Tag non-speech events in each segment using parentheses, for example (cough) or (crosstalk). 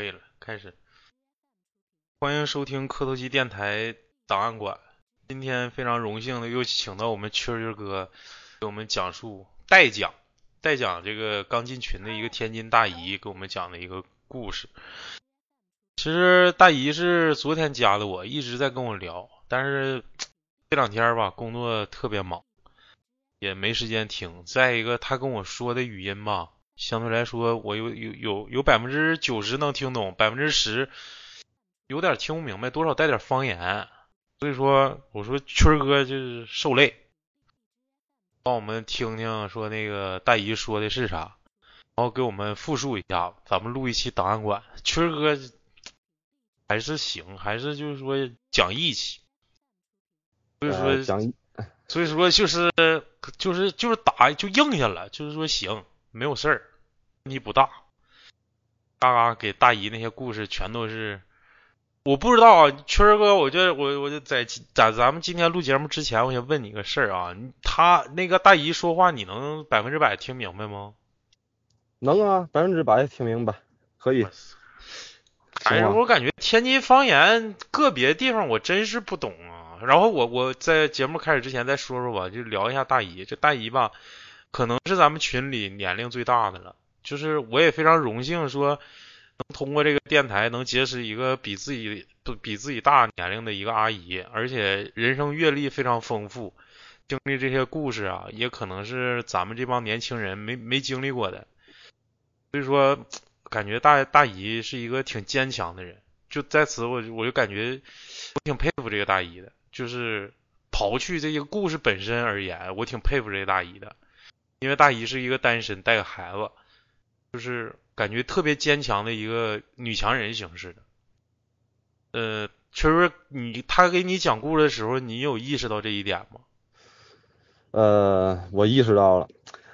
可以了，开始。欢迎收听磕头机电台档案馆。今天非常荣幸的又请到我们蛐蛐哥给我们讲述代讲代讲这个刚进群的一个天津大姨给我们讲的一个故事。其实大姨是昨天加的我，一直在跟我聊，但是 (tsk) 这两天吧工作特别忙，也没时间听。再一个，她跟我说的语音吧。相对来说，我有有有有百分之九十能听懂，百分之十有点听不明白，多少带点方言。所以说，我说圈哥就是受累，帮我们听听说那个大姨说的是啥，然后给我们复述一下，咱们录一期档案馆。圈哥还是行，还是就是说讲义气，所以说讲义，所以说就是就是就是打就应下了，就是说行，没有事儿。问题不大，嘎嘎给大姨那些故事全都是，我不知道啊，圈儿哥，我就我我就在在咱们今天录节目之前，我想问你个事儿啊，他那个大姨说话，你能百分之百听明白吗？能啊，百分之百听明白，可以。哎呀，我感觉天津方言个别地方我真是不懂啊。然后我我在节目开始之前再说说吧，就聊一下大姨。这大姨吧，可能是咱们群里年龄最大的了。就是我也非常荣幸，说能通过这个电台能结识一个比自己不比自己大年龄的一个阿姨，而且人生阅历非常丰富，经历这些故事啊，也可能是咱们这帮年轻人没没经历过的。所以说，感觉大大姨是一个挺坚强的人。就在此，我我就感觉我挺佩服这个大姨的。就是刨去这些故事本身而言，我挺佩服这个大姨的，因为大姨是一个单身，带个孩子。就是感觉特别坚强的一个女强人形式的，呃，确实，你他给你讲故事的时候，你有意识到这一点吗？呃，我意识到了，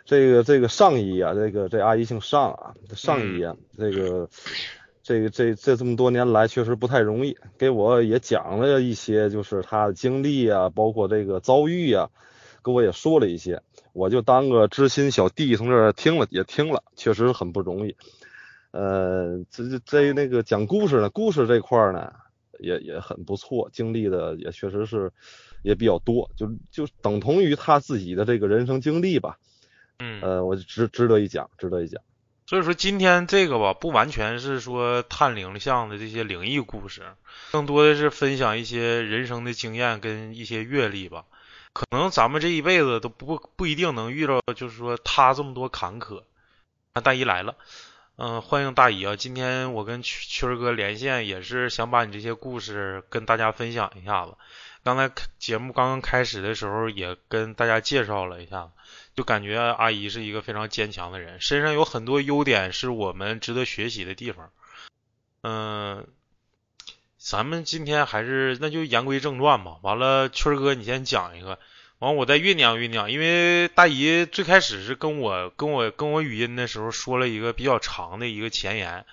这个这个上衣啊，这个这阿姨姓上啊，上衣啊，这个这个这这这么多年来确实不太容易，给我也讲了一些，就是她的经历啊，包括这个遭遇啊，跟我也说了一些。我就当个知心小弟从这儿听了也听了，确实很不容易。呃，这这这那个讲故事呢，故事这块呢也也很不错，经历的也确实是也比较多，就就等同于他自己的这个人生经历吧。嗯，呃，我值值得一讲，值得一讲。所以说今天这个吧，不完全是说探灵像的这些灵异故事，更多的是分享一些人生的经验跟一些阅历吧。可能咱们这一辈子都不不一定能遇到，就是说他这么多坎坷。那大姨来了，嗯，欢迎大姨啊！今天我跟曲曲儿哥连线，也是想把你这些故事跟大家分享一下子。刚才节目刚刚开始的时候，也跟大家介绍了一下，就感觉阿姨是一个非常坚强的人，身上有很多优点是我们值得学习的地方。嗯。咱们今天还是那就言归正传吧。完了，圈儿哥你先讲一个，完我再酝酿酝酿。因为大姨最开始是跟我跟我跟我语音的时候说了一个比较长的一个前言，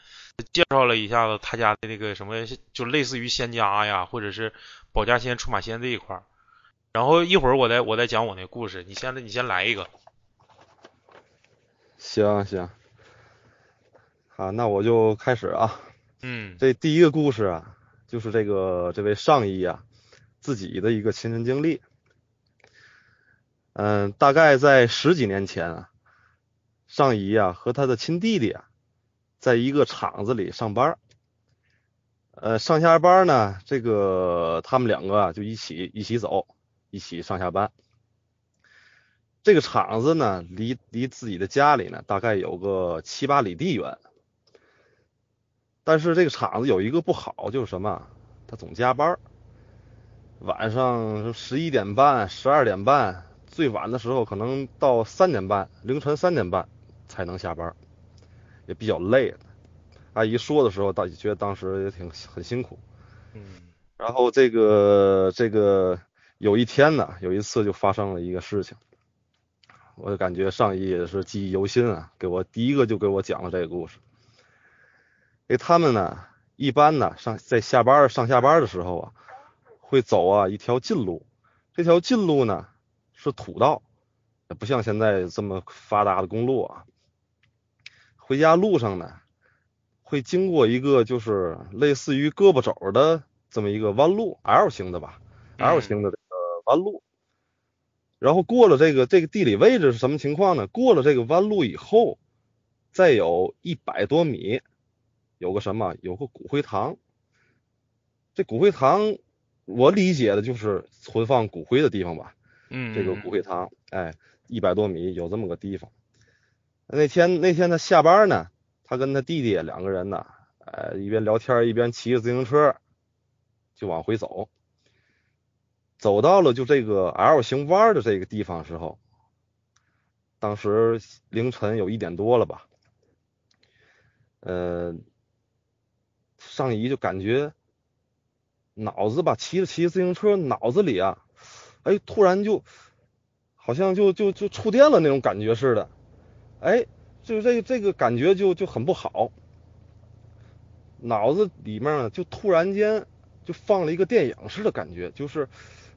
介绍了一下子他家的那个什么，就类似于仙家呀，或者是保家仙、出马仙这一块儿。然后一会儿我再我再讲我那故事，你先你先来一个。行行，好，那我就开始啊。嗯，这第一个故事啊。就是这个这位上衣啊，自己的一个亲身经历。嗯，大概在十几年前啊，上衣啊和他的亲弟弟啊，在一个厂子里上班。呃，上下班呢，这个他们两个啊就一起一起走，一起上下班。这个厂子呢，离离自己的家里呢，大概有个七八里地远。但是这个厂子有一个不好，就是什么？他总加班，晚上十一点半、十二点半，最晚的时候可能到三点半，凌晨三点半才能下班，也比较累。阿姨说的时候，倒觉得当时也挺很辛苦。嗯。然后这个这个有一天呢，有一次就发生了一个事情，我就感觉上一也是记忆犹新啊，给我第一个就给我讲了这个故事。给他们呢，一般呢上在下班上下班的时候啊，会走啊一条近路。这条近路呢是土道，不像现在这么发达的公路啊。回家路上呢，会经过一个就是类似于胳膊肘的这么一个弯路，L 型的吧，L 型的这个弯路。然后过了这个这个地理位置是什么情况呢？过了这个弯路以后，再有一百多米，有个什么？有个骨灰堂。这骨灰堂，我理解的就是存放骨灰的地方吧。嗯，这个骨灰堂，哎，一百多米有这么个地方。那天那天他下班呢，他跟他弟弟两个人呢，呃，一边聊天一边骑着自行车就往回走。走到了就这个 L 型弯的这个地方时候，当时凌晨有一点多了吧，呃，上移就感觉脑子吧，骑着骑着自行车，脑子里啊，哎，突然就好像就就就触电了那种感觉似的，哎，就这这个感觉就就很不好，脑子里面呢就突然间就放了一个电影似的感觉，就是。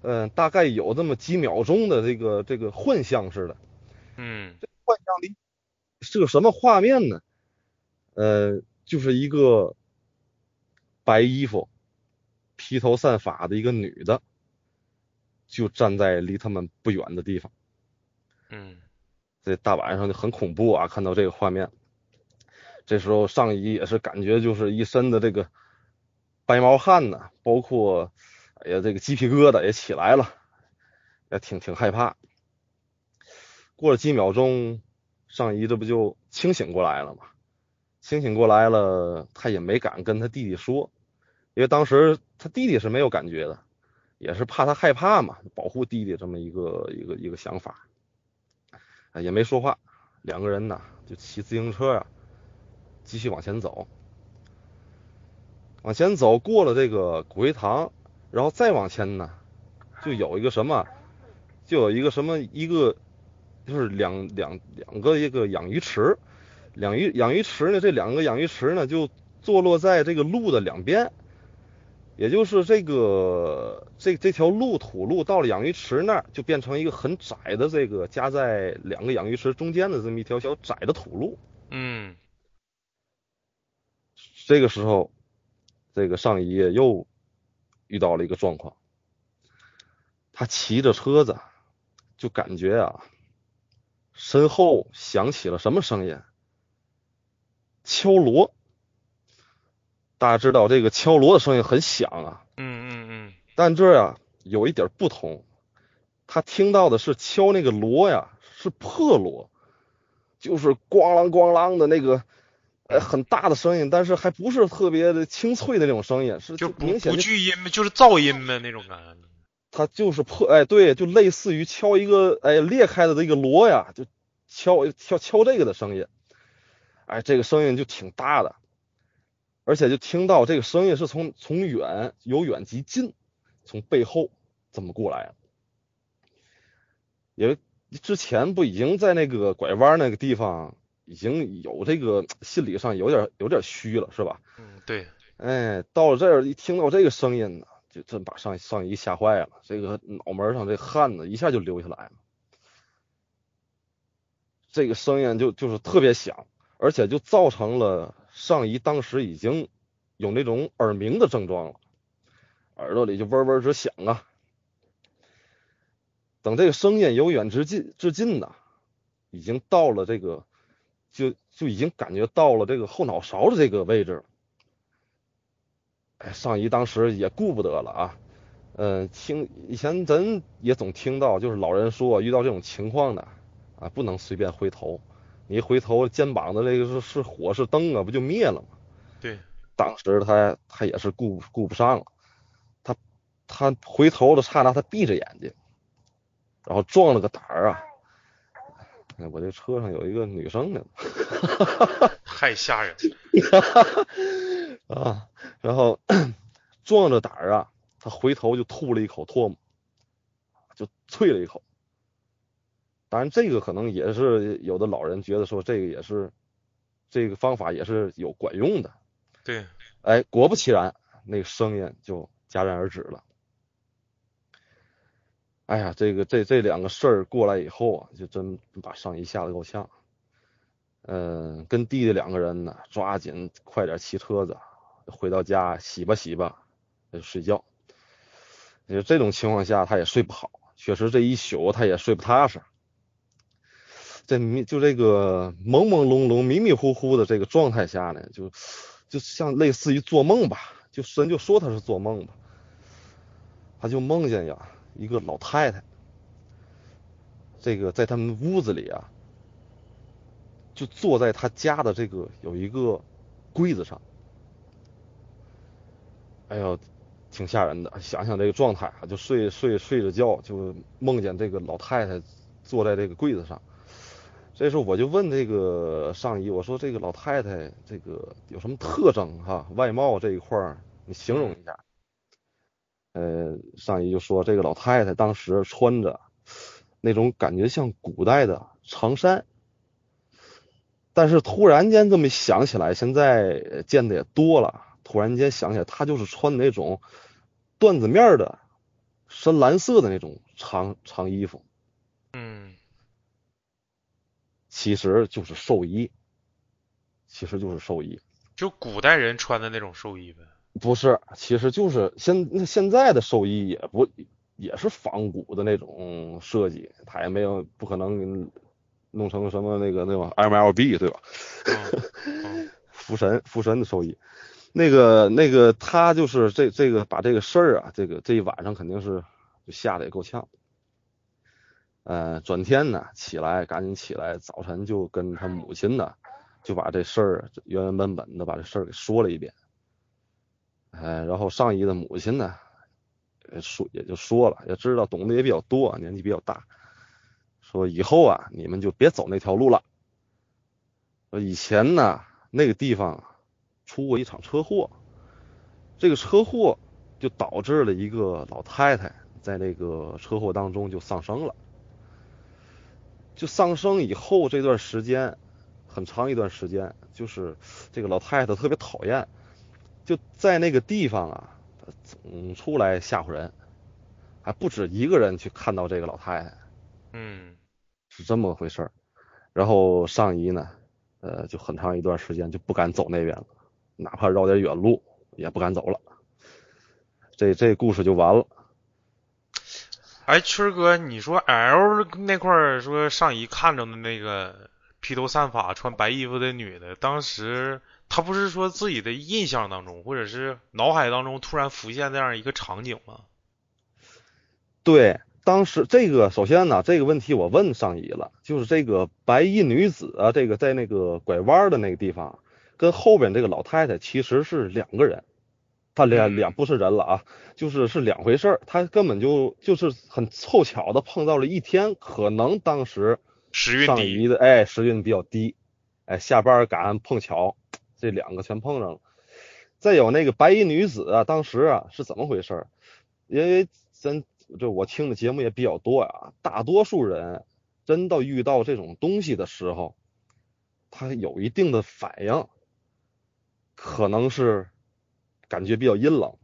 嗯，大概有这么几秒钟的这个这个幻象似的。嗯，这幻象里是个什么画面呢？呃，就是一个白衣服、披头散发的一个女的，就站在离他们不远的地方。嗯，这大晚上就很恐怖啊！看到这个画面，这时候上衣也是感觉就是一身的这个白毛汗呢，包括。哎呀，这个鸡皮疙瘩也起来了，也挺挺害怕。过了几秒钟，上衣这不就清醒过来了吗？清醒过来了，他也没敢跟他弟弟说，因为当时他弟弟是没有感觉的，也是怕他害怕嘛，保护弟弟这么一个一个一个想法，也没说话。两个人呢，就骑自行车呀，继续往前走，往前走过了这个骨灰堂。然后再往前呢，就有一个什么，就有一个什么一个，就是两两两个一个养鱼池，养鱼养鱼池呢，这两个养鱼池呢就坐落在这个路的两边，也就是这个这这条路土路到了养鱼池那儿，就变成一个很窄的这个夹在两个养鱼池中间的这么一条小窄的土路。嗯，这个时候，这个上一页又。遇到了一个状况，他骑着车子，就感觉啊，身后响起了什么声音？敲锣。大家知道这个敲锣的声音很响啊。嗯嗯嗯。但这呀有一点不同，他听到的是敲那个锣呀，是破锣，就是咣啷咣啷的那个。呃，很大的声音，但是还不是特别的清脆的那种声音，是就明显不巨音就是噪音呗那种感觉。它就是破，哎，对，就类似于敲一个哎裂开的这个锣呀，就敲敲敲这个的声音，哎，这个声音就挺大的，而且就听到这个声音是从从远由远及近，从背后这么过来，因为之前不已经在那个拐弯那个地方。已经有这个心理上有点有点虚了，是吧？嗯，对。哎，到了这儿一听到这个声音呢，就真把上上衣吓坏了，这个脑门上这汗呢一下就流下来了。这个声音就就是特别响，而且就造成了上衣当时已经有那种耳鸣的症状了，耳朵里就嗡嗡直响啊。等这个声音由远至近至近呢，已经到了这个。就就已经感觉到了这个后脑勺的这个位置，哎，上姨当时也顾不得了啊，嗯，听以前咱也总听到，就是老人说遇到这种情况的啊，不能随便回头，你一回头肩膀的那个是是火是灯啊，不就灭了吗？对，当时他他也是顾顾不上了，他他回头的刹那，他闭着眼睛，然后壮了个胆儿啊。哎，我这车上有一个女生呢，太吓人了 (laughs) 啊！然后壮着胆儿啊，他回头就吐了一口唾沫，就啐了一口。当然，这个可能也是有的老人觉得说这个也是这个方法也是有管用的。对，哎，果不其然，那个声音就戛然而止了。哎呀，这个这这两个事儿过来以后啊，就真把上一吓得够呛。嗯，跟弟弟两个人呢，抓紧快点骑车子回到家洗吧洗吧，就睡觉。就这种情况下，他也睡不好，确实这一宿他也睡不踏实。在迷就这个朦朦胧胧、迷迷糊糊的这个状态下呢，就就像类似于做梦吧，就神就说他是做梦吧，他就梦见呀一个老太太，这个在他们屋子里啊。就坐在他家的这个有一个柜子上，哎呦，挺吓人的。想想这个状态啊，就睡睡睡着觉，就梦见这个老太太坐在这个柜子上。这时候我就问这个上衣，我说这个老太太这个有什么特征哈？外貌这一块儿你形容一下。呃，上衣就说这个老太太当时穿着那种感觉像古代的长衫。但是突然间这么想起来，现在见的也多了。突然间想起来，她就是穿那种缎子面的深蓝色的那种长长衣服。嗯，其实就是寿衣，其实就是寿衣，就古代人穿的那种寿衣呗。不是，其实就是现那现在的寿衣也不也是仿古的那种设计，他也没有不可能。弄成什么那个那个 MLB 对吧？(laughs) (laughs) 福神福神的寿衣，那个那个他就是这这个把这个事儿啊，这个这一晚上肯定是就吓得也够呛。呃，转天呢起来赶紧起来，早晨就跟他母亲呢就把这事儿原原本本的把这事儿给说了一遍。哎，然后上一的母亲呢说也就说了，也知道懂得也比较多，年纪比较大。说以后啊，你们就别走那条路了。以前呢，那个地方出过一场车祸，这个车祸就导致了一个老太太在那个车祸当中就丧生了。就丧生以后这段时间，很长一段时间，就是这个老太太特别讨厌，就在那个地方啊，总出来吓唬人，还不止一个人去看到这个老太太。嗯。是这么回事儿，然后上姨呢，呃，就很长一段时间就不敢走那边了，哪怕绕点远路也不敢走了。这这故事就完了。哎，春哥，你说 L 那块儿说上姨看着的那个披头散发、穿白衣服的女的，当时她不是说自己的印象当中，或者是脑海当中突然浮现这样一个场景吗？对。当时这个首先呢，这个问题我问上姨了，就是这个白衣女子啊，这个在那个拐弯的那个地方，跟后边这个老太太其实是两个人，她两两不是人了啊，就是是两回事儿，她根本就就是很凑巧的碰到了一天，可能当时时运低的哎时运比较低，哎下班赶碰巧，这两个全碰上了。再有那个白衣女子啊，当时啊是怎么回事？因为咱。这我听的节目也比较多呀，大多数人真到遇到这种东西的时候，他有一定的反应，可能是感觉比较阴冷，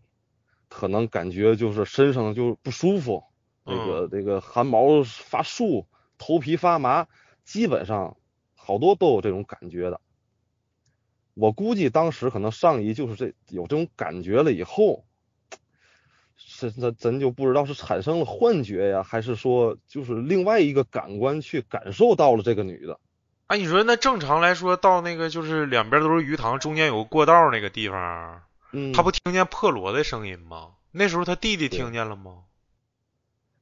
可能感觉就是身上就不舒服，这个这个汗毛发竖，头皮发麻，基本上好多都有这种感觉的。我估计当时可能上一就是这有这种感觉了以后。是那咱就不知道是产生了幻觉呀，还是说就是另外一个感官去感受到了这个女的。哎，你说那正常来说，到那个就是两边都是鱼塘，中间有个过道那个地方，嗯，他不听见破锣的声音吗？那时候他弟弟听见了吗？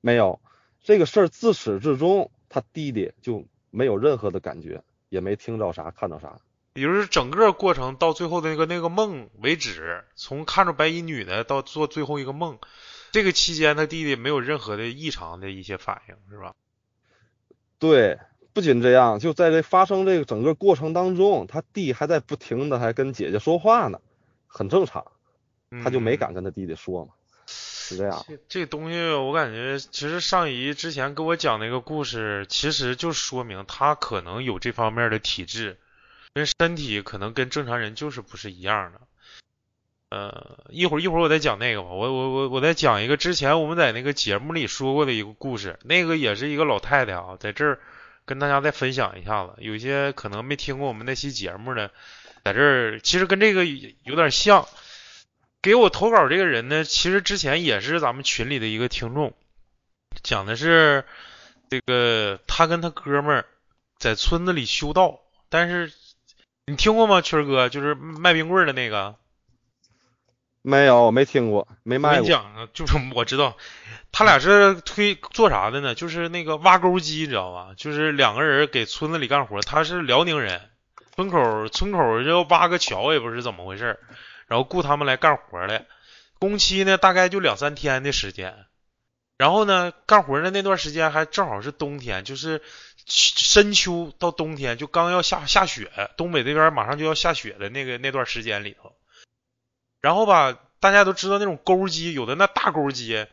没有，这个事儿自始至终他弟弟就没有任何的感觉，也没听着啥，看到啥。也就是整个过程到最后的那个那个梦为止，从看着白衣女的到做最后一个梦，这个期间他弟弟没有任何的异常的一些反应，是吧？对，不仅这样，就在这发生这个整个过程当中，他弟还在不停的还跟姐姐说话呢，很正常，他就没敢跟他弟弟说嘛，是这样。这这东西我感觉，其实上姨之前跟我讲那个故事，其实就说明他可能有这方面的体质。跟身体可能跟正常人就是不是一样的，呃，一会儿一会儿我再讲那个吧，我我我我再讲一个之前我们在那个节目里说过的一个故事，那个也是一个老太太啊，在这儿跟大家再分享一下子。有些可能没听过我们那期节目的，在这儿其实跟这个有点像。给我投稿这个人呢，其实之前也是咱们群里的一个听众，讲的是这个他跟他哥们儿在村子里修道，但是你听过吗？群哥就是卖冰棍的那个。没有，我没听过，没卖过。我跟你讲啊，就是 (laughs) 我知道，他俩是推做啥的呢？就是那个挖沟机，你知道吧？就是两个人给村子里干活。他是辽宁人，村口村口要挖个桥，也不是怎么回事，然后雇他们来干活来，工期呢大概就两三天的时间。然后呢，干活的那段时间还正好是冬天，就是深秋到冬天，就刚要下下雪，东北这边马上就要下雪的那个那段时间里头。然后吧，大家都知道那种钩机，有的那大钩机，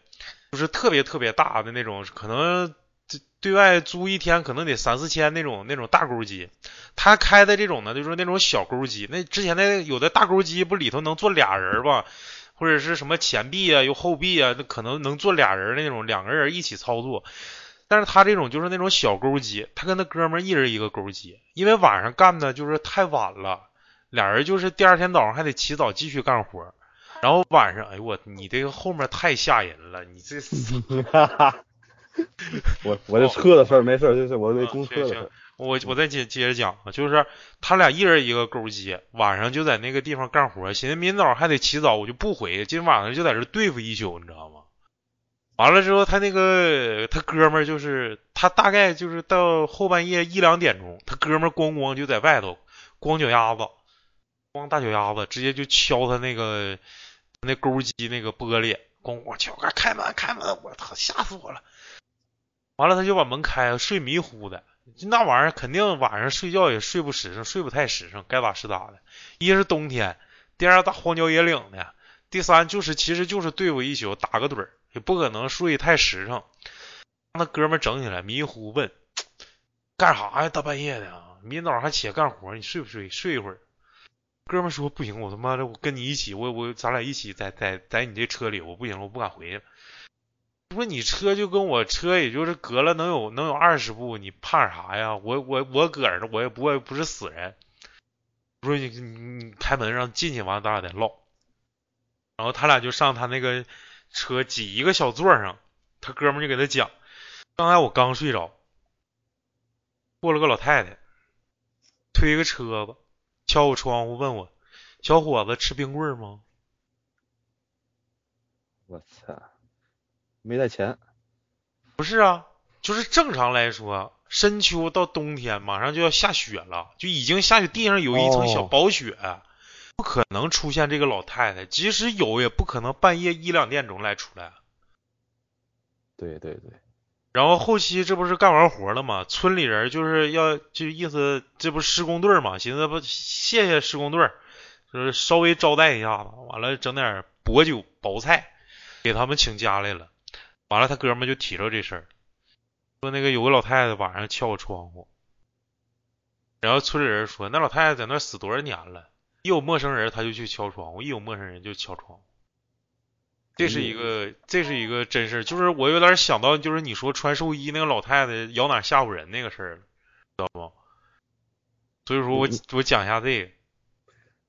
就是特别特别大的那种，可能对外租一天可能得三四千那种那种大钩机。他开的这种呢，就是那种小钩机。那之前那有的大钩机不里头能坐俩人吧，或者是什么前臂啊，又后臂啊，那可能能坐俩人那种，两个人一起操作。但是他这种就是那种小钩机，他跟他哥们一人一个钩机，因为晚上干的就是太晚了。俩人就是第二天早上还得起早继续干活，然后晚上，哎呦我，你这个后面太吓人了，你这，(laughs) (laughs) 我我这车的事儿没事，就是我这公车的事。我我再接接着讲啊，就是他俩一人一个钩机，晚上就在那个地方干活，寻思明早还得起早，我就不回去，今晚上就在这对付一宿，你知道吗？完了之后，他那个他哥们儿就是他大概就是到后半夜一两点钟，他哥们儿咣咣就在外头光脚丫子。光大脚丫子直接就敲他那个那钩机那个玻璃，咣咣敲，开门开门！我操，吓死我了！完了他就把门开，睡迷糊的，就那玩意儿肯定晚上睡觉也睡不实诚，睡不太实诚，该咋是咋的。一是冬天，第二大荒郊野岭的，第三就是其实就是对付一宿打个盹儿，也不可能睡太实诚。那哥们整起来迷糊问：“干啥呀？大半夜的，明早上还起来干活，你睡不睡？睡一会儿。”哥们说不行，我他妈的我跟你一起，我我咱俩一起在在在你这车里，我不行，我不敢回去。说你车就跟我车也就是隔了能有能有二十步，你怕啥呀？我我我搁这，我也不会不是死人。说你你你开门让进去，完了咱俩再唠。然后他俩就上他那个车挤一个小座上，他哥们就给他讲，刚才我刚睡着，过了个老太太，推个车子。敲我窗户问我：“小伙子吃冰棍吗？”我操，没带钱。不是啊，就是正常来说，深秋到冬天马上就要下雪了，就已经下雪，地上有一层小薄雪，不可能出现这个老太太。即使有，也不可能半夜一两点钟来出来。对对对。然后后期这不是干完活了吗？村里人就是要就意思，这不施工队嘛？寻思不谢谢施工队，就是稍微招待一下子，完了整点薄酒薄菜给他们请家来了。完了他哥们就提着这事儿，说那个有个老太太晚上敲我窗户，然后村里人说那老太太在那死多少年了，一有陌生人他就去敲窗户，一有陌生人就敲窗户。这是一个，这是一个真事儿，就是我有点想到，就是你说穿寿衣那个老太太摇哪吓唬人那个事儿了，知道不？所以说我我讲一下这个。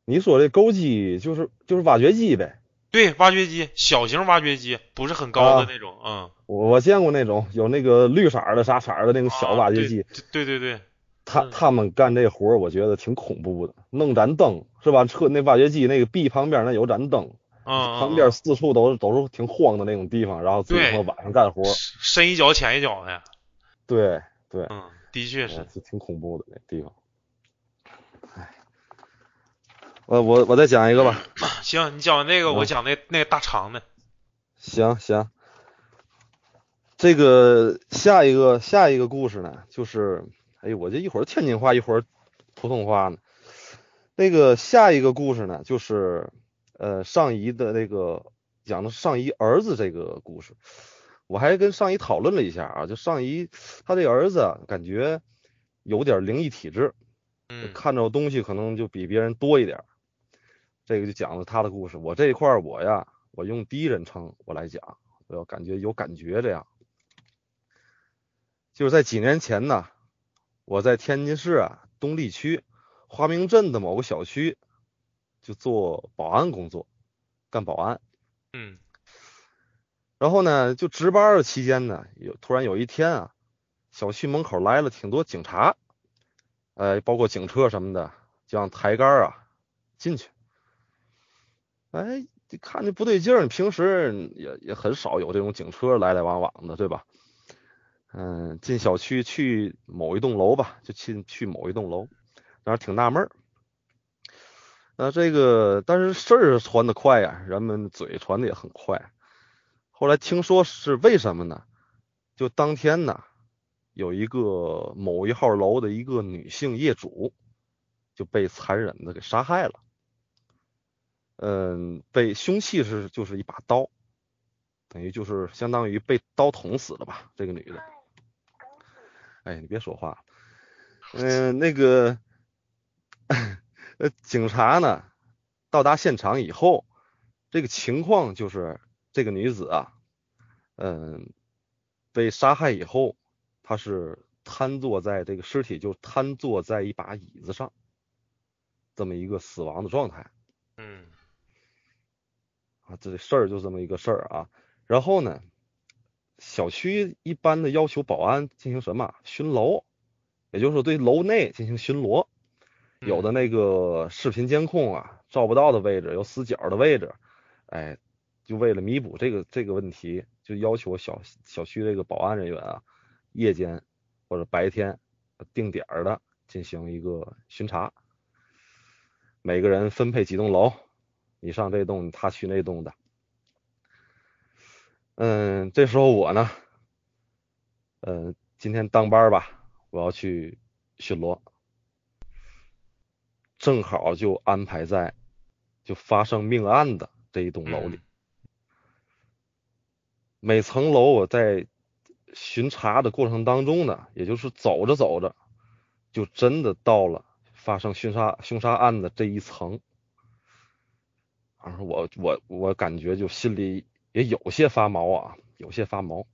你说的钩机就是就是挖掘机呗？对，挖掘机，小型挖掘机，不是很高的那种，嗯。我我见过那种有那个绿色的啥色的那种小挖掘机。对对对。他他们干这活儿，我觉得挺恐怖的，弄盏灯是吧？车那挖掘机那个壁旁边那有盏灯。嗯，旁边四处都是都是挺荒的那种地方，然后自己晚上干活，深一脚浅一脚的。对对，嗯，的确是，挺恐怖的那地方。哎，我我我再讲一个吧。行，你讲完这个，我讲那那个大长的。行行，这个下一个下一个故事呢，就是，哎呦，我这一会儿天津话一会儿普通话呢。那个下一个故事呢，就是。呃，上姨的那个讲的上姨儿子这个故事，我还跟上姨讨论了一下啊，就上姨他这儿子感觉有点灵异体质，看着东西可能就比别人多一点。这个就讲了他的故事。我这一块我呀，我用第一人称我来讲，我要感觉有感觉这样。就是在几年前呢，我在天津市啊东丽区华明镇的某个小区就做保安工作，干保安。嗯然后呢，就值班的期间呢，有突然有一天啊，小区门口来了挺多警察，呃，包括警车什么的，就让抬杆啊进去。哎，你看着不对劲儿，你平时也也很少有这种警车来来往往的，对吧？嗯，进小区去某一栋楼吧，就进去某一栋楼，当时挺纳闷儿。那这个，但是事儿传的快呀，人们嘴传的也很快。后来听说是为什么呢？就当天呢，有一个某一号楼的一个女性业主就被残忍的给杀害了。嗯，被凶器是就是一把刀，等于就是相当于被刀捅死了吧，这个女的。哎，你别说话。嗯，那个，(laughs) 呃，警察呢到达现场以后，这个情况就是这个女子啊，嗯，被杀害以后，她是瘫坐在这个尸体就瘫坐在一把椅子上，这么一个死亡的状态。嗯啊，这事儿就这么一个事儿啊。然后呢，小区一般的要求保安进行什么巡楼，也就是说对楼内进行巡逻。有的那个视频监控啊照不到的位置，有死角的位置，哎，就为了弥补这个这个问题，就要求小小区这个保安人员啊，夜间或者白天定点儿的进行一个巡查。每个人分配几栋楼，你上这栋，他去那栋的。嗯，这时候我呢，嗯，今天当班吧，我要去巡逻，正好就安排在就发生命案的这一栋楼里。每层楼我在巡查的过程当中呢，也就是走着走着，就真的到了发生凶杀凶杀案的这一层。然后我我我感觉就心里也有些发毛啊，有些发毛。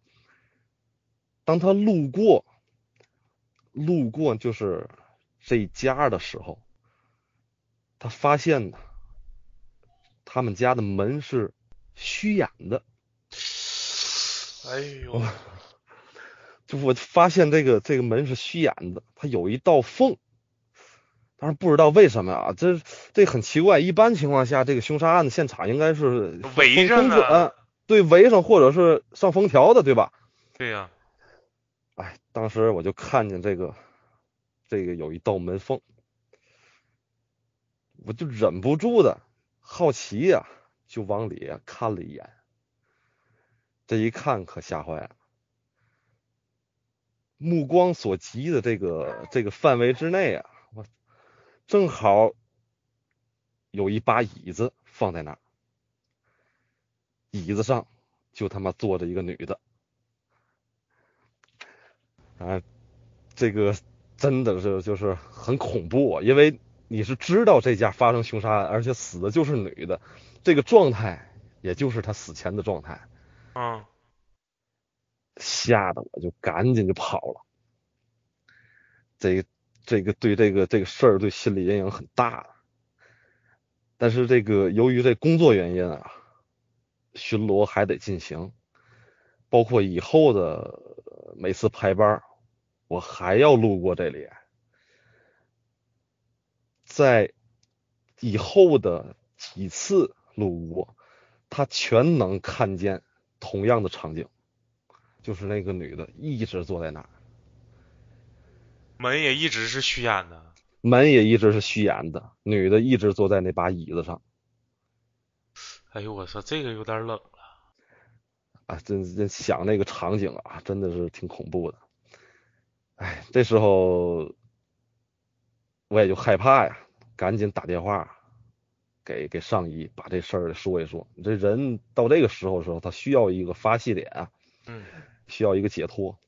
当他路过路过就是这家的时候，他发现呢，他们家的门是虚掩的。哎呦，(laughs) 就我发现这个这个门是虚掩的，它有一道缝。但是不知道为什么啊，这这很奇怪。一般情况下，这个凶杀案的现场应该是围着呢，对，围上或者是上封条的，对吧？对呀、哎，当时我就看见这个这个有一道门缝，我就忍不住的好奇呀、就往里啊看了一眼。这一看可吓坏了，目光所及的这个这个范围之内啊，我正好有一把椅子放在那儿，椅子上就他妈坐着一个女的。啊，这个真的是就是很恐怖啊，因为你是知道这家发生凶杀案，而且死的就是女的，这个状态也就是她死前的状态，啊，吓得我就赶紧就跑了。这个这个对这个这个事儿对心理阴影很大，但是这个由于这工作原因啊，巡逻还得进行，包括以后的每次排班，我还要路过这里，在以后的几次路过，他全能看见同样的场景，就是那个女的一直坐在那儿，门也一直是虚掩的。门也一直是虚掩的，女的一直坐在那把椅子上哎呦我操，这个有点冷了。啊，真真想那个场景啊，真的是挺恐怖的。哎，这时候我也就害怕呀，赶紧打电话给给上级，把这事儿说一说。你这人到这个时候的时候，他需要一个发泄点啊，嗯需要一个解脱。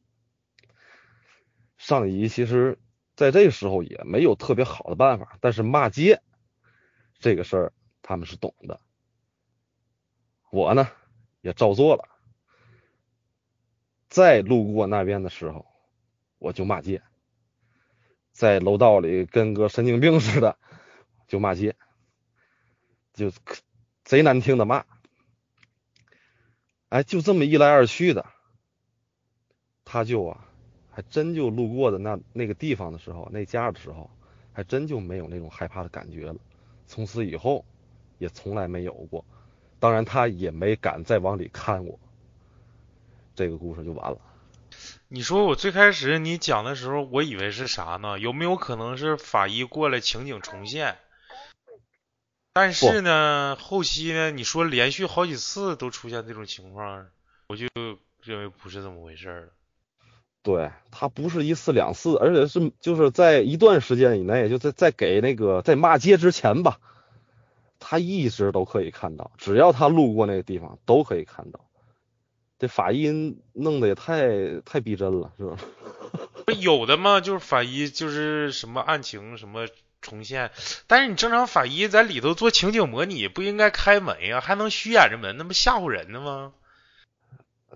上级其实在这个时候也没有特别好的办法，但是骂街这个事儿他们是懂的。我呢也照做了，在路过那边的时候，我就骂街。在楼道里跟个神经病似的就骂街，就贼难听的骂。哎，就这么一来二去的，他就啊，还真就路过的那那个地方的时候，那家的时候，还真就没有那种害怕的感觉了。从此以后，也从来没有过。当然，他也没敢再往里看过。这个故事就完了。你说我最开始你讲的时候，我以为是啥呢？有没有可能是法医过来情景重现？但是呢，后期呢，你说连续好几次都出现这种情况，我就认为不是这么回事了。对他不是一次两次，而且是就是在一段时间以内，就在在给那个在骂街之前吧，他一直都可以看到，只要他路过那个地方都可以看到。这法医弄得也太太逼真了，是吧？(laughs) 不有的嘛，就是法医就是什么案情什么。重现，但是你正常法医在里头做情景模拟，不应该开门呀，还能虚掩着门，那不吓唬人呢吗？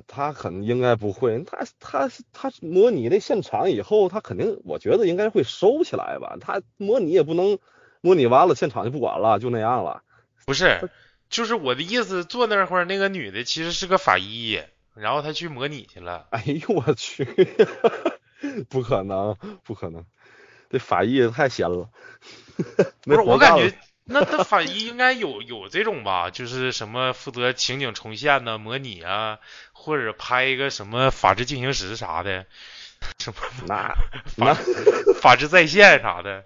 他可能应该不会，他他他模拟那现场以后，他肯定我觉得应该会收起来吧。他模拟也不能模拟完了现场就不管了，就那样了。不是，就是我的意思，坐那会儿那个女的其实是个法医，然后她去模拟去了。哎呦我去，(laughs) 不可能，不可能。这法医也太闲了，(laughs) 不是我感觉那他法医应该有有这种吧，就是什么负责情景重现呢、模拟啊，或者拍一个什么《法制进行时》啥的，什么 (laughs) 那那法制在线啥的，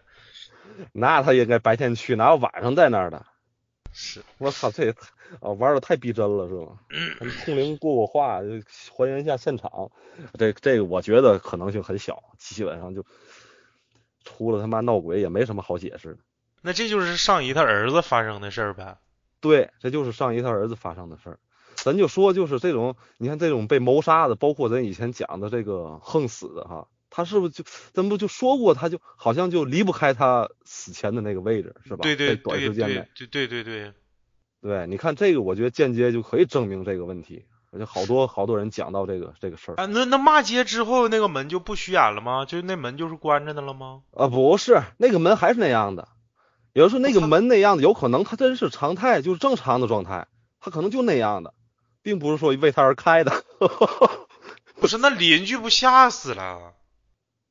那他应该白天去，哪有晚上在那儿的？是我操，这啊玩的太逼真了，是吗？通灵过过话，还原一下现场，这这个我觉得可能性很小，基本上就。除了他妈闹鬼，也没什么好解释的。那这就是上姨他儿子发生的事儿呗？对，这就是上姨他儿子发生的事儿。咱就说，就是这种，你看这种被谋杀的，包括咱以前讲的这个横死的哈，他是不是就咱不就说过，他就好像就离不开他死前的那个位置，是吧？对对短时间内，对对对对。对，你看这个，我觉得间接就可以证明这个问题。而且好多好多人讲到这个这个事儿啊，那那骂街之后那个门就不虚掩了吗？就那门就是关着的了吗？啊，不是，那个门还是那样的。有的时候那个门那样的，有可能他真是常态，就是正常的状态，他可能就那样的，并不是说为他而开的。(laughs) (laughs) 不是，那邻居不吓死了？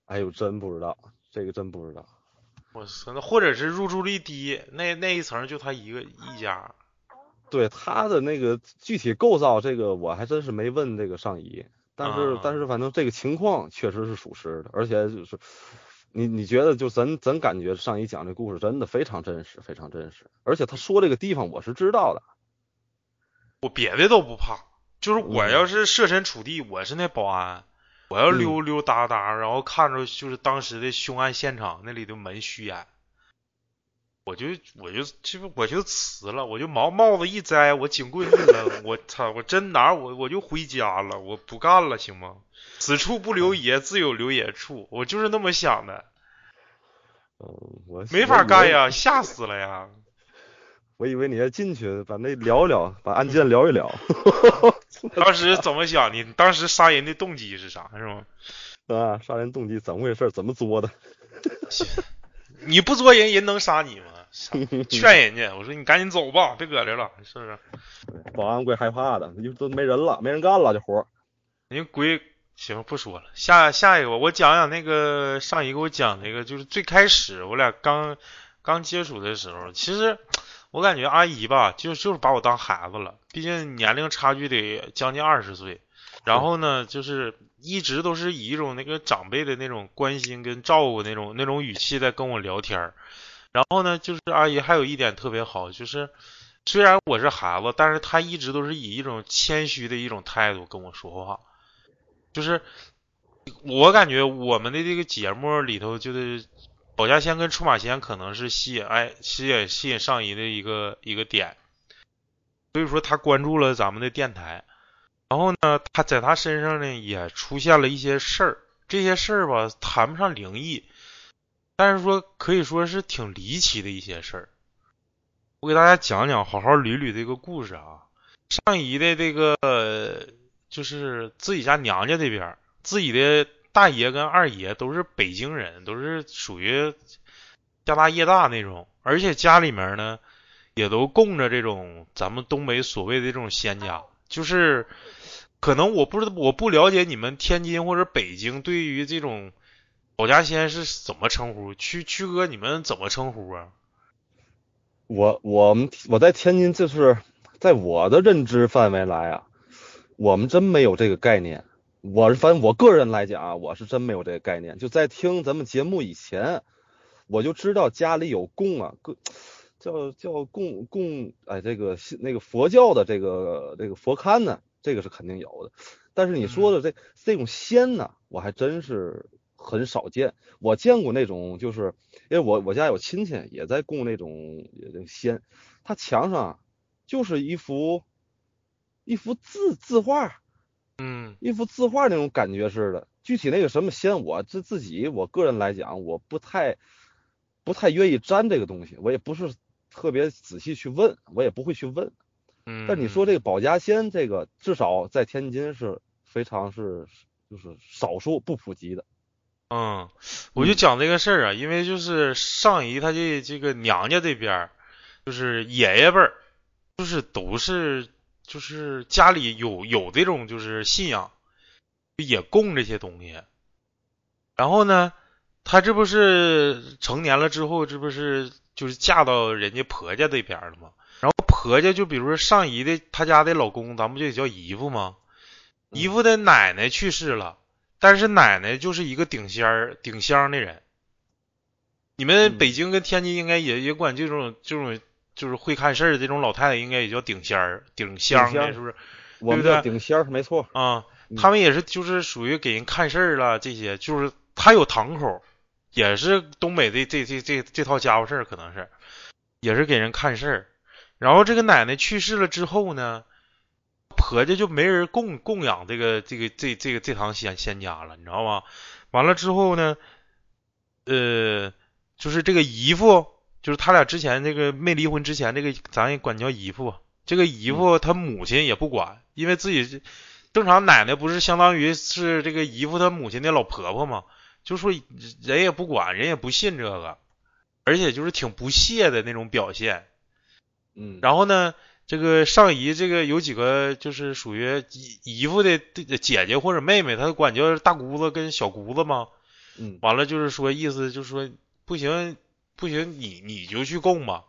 哎呦，真不知道，这个真不知道。我操，那或者是入住率低，那那一层就他一个一家。对他的那个具体构造，这个我还真是没问这个上姨，但是但是反正这个情况确实是属实的，而且就是你你觉得就咱咱感觉上一讲这故事真的非常真实，非常真实，而且他说这个地方我是知道的，我别的都不怕，就是我要是设身处地，我是那保安，我要溜溜达达，然后看着就是当时的凶案现场那里的门虚掩。我就我就其实我就辞了，我就毛帽子一摘，我警棍一扔，我操，我真拿我我就回家了，我不干了，行吗？此处不留爷，自有留爷处，我就是那么想的。嗯，我没法干呀，吓死了呀！我以为你要进去把那聊一聊，把案件聊一聊。(laughs) 当时怎么想的？当时杀人的动机是啥？是吗？啊，杀人动机怎么回事？怎么作的？(laughs) 你不作人，人能杀你吗？(laughs) 劝人家，我说你赶紧走吧，别搁这了，是不是？保安怪害怕的，就都没人了，没人干了这活。人鬼行不说了，下下一个我讲讲那个上一个我讲那个，就是最开始我俩刚刚接触的时候，其实我感觉阿姨吧，就就是把我当孩子了，毕竟年龄差距得将近二十岁。然后呢，就是一直都是以一种那个长辈的那种关心跟照顾那种那种语气在跟我聊天儿。然后呢，就是阿姨还有一点特别好，就是虽然我是孩子，但是她一直都是以一种谦虚的一种态度跟我说话。就是我感觉我们的这个节目里头，就是保家仙跟出马仙可能是吸引哎吸引吸引上姨的一个一个点。所以说她关注了咱们的电台。然后呢，他在他身上呢也出现了一些事儿，这些事儿吧谈不上灵异，但是说可以说是挺离奇的一些事儿。我给大家讲讲，好好捋捋这个故事啊。上姨的这个就是自己家娘家这边，自己的大爷跟二爷都是北京人，都是属于家大业大那种，而且家里面呢也都供着这种咱们东北所谓的这种仙家，就是可能我不知道我不了解你们天津或者北京对于这种保家仙是怎么称呼，曲曲哥你们怎么称呼啊？我我们我在天津，就是在我的认知范围来啊，我们真没有这个概念。我反正我个人来讲啊，我是真没有这个概念。就在听咱们节目以前，我就知道家里有供啊，个叫叫供供，哎，这个那个佛教的这个这个佛龛呢，这个是肯定有的。但是你说的这这种仙呢，我还真是。很少见，我见过那种，就是因为我我家有亲戚也在供那种仙，他墙上就是一幅一幅字字画，嗯，一幅字画那种感觉似的。具体那个什么仙，我自自己我个人来讲，我不太不太愿意沾这个东西，我也不是特别仔细去问，我也不会去问。嗯，但你说这个保家仙，这个至少在天津是非常是就是少数不普及的。嗯，我就讲这个事儿啊，因为就是上姨她这这个娘家这边，就是爷爷辈儿，就是都是就是家里有有这种就是信仰，也供这些东西。然后呢，她这不是成年了之后，这不是就是嫁到人家婆家这边了吗？然后婆家就比如说上姨的她家的老公，咱不就得叫姨夫吗？姨夫的奶奶去世了。但是奶奶就是一个顶仙儿、顶香的人。你们北京跟天津应该也也管这种这种就是会看事儿这种老太太，应该也叫顶仙儿、顶香的，是不是？我们叫顶仙儿，没错。啊，他们也是就是属于给人看事儿了，这些就是他有堂口，也是东北的这这这这套家伙事儿，可能是也是给人看事儿。然后这个奶奶去世了之后呢？婆家就没人供供养这个这个这这个这堂仙仙家了，你知道吗？完了之后呢，呃，就是这个姨父，就是他俩之前这个没离婚之前，这个咱也管叫姨父。这个姨父他母亲也不管，因为自己正常奶奶不是相当于是这个姨父他母亲的老婆婆嘛，就说人也不管，人也不信这个，而且就是挺不屑的那种表现。嗯，然后呢？这个上姨，这个有几个就是属于姨姨夫的姐姐或者妹妹，她管叫大姑子跟小姑子嘛。嗯，完了就是说意思就是说不行不行，你你就去供吧。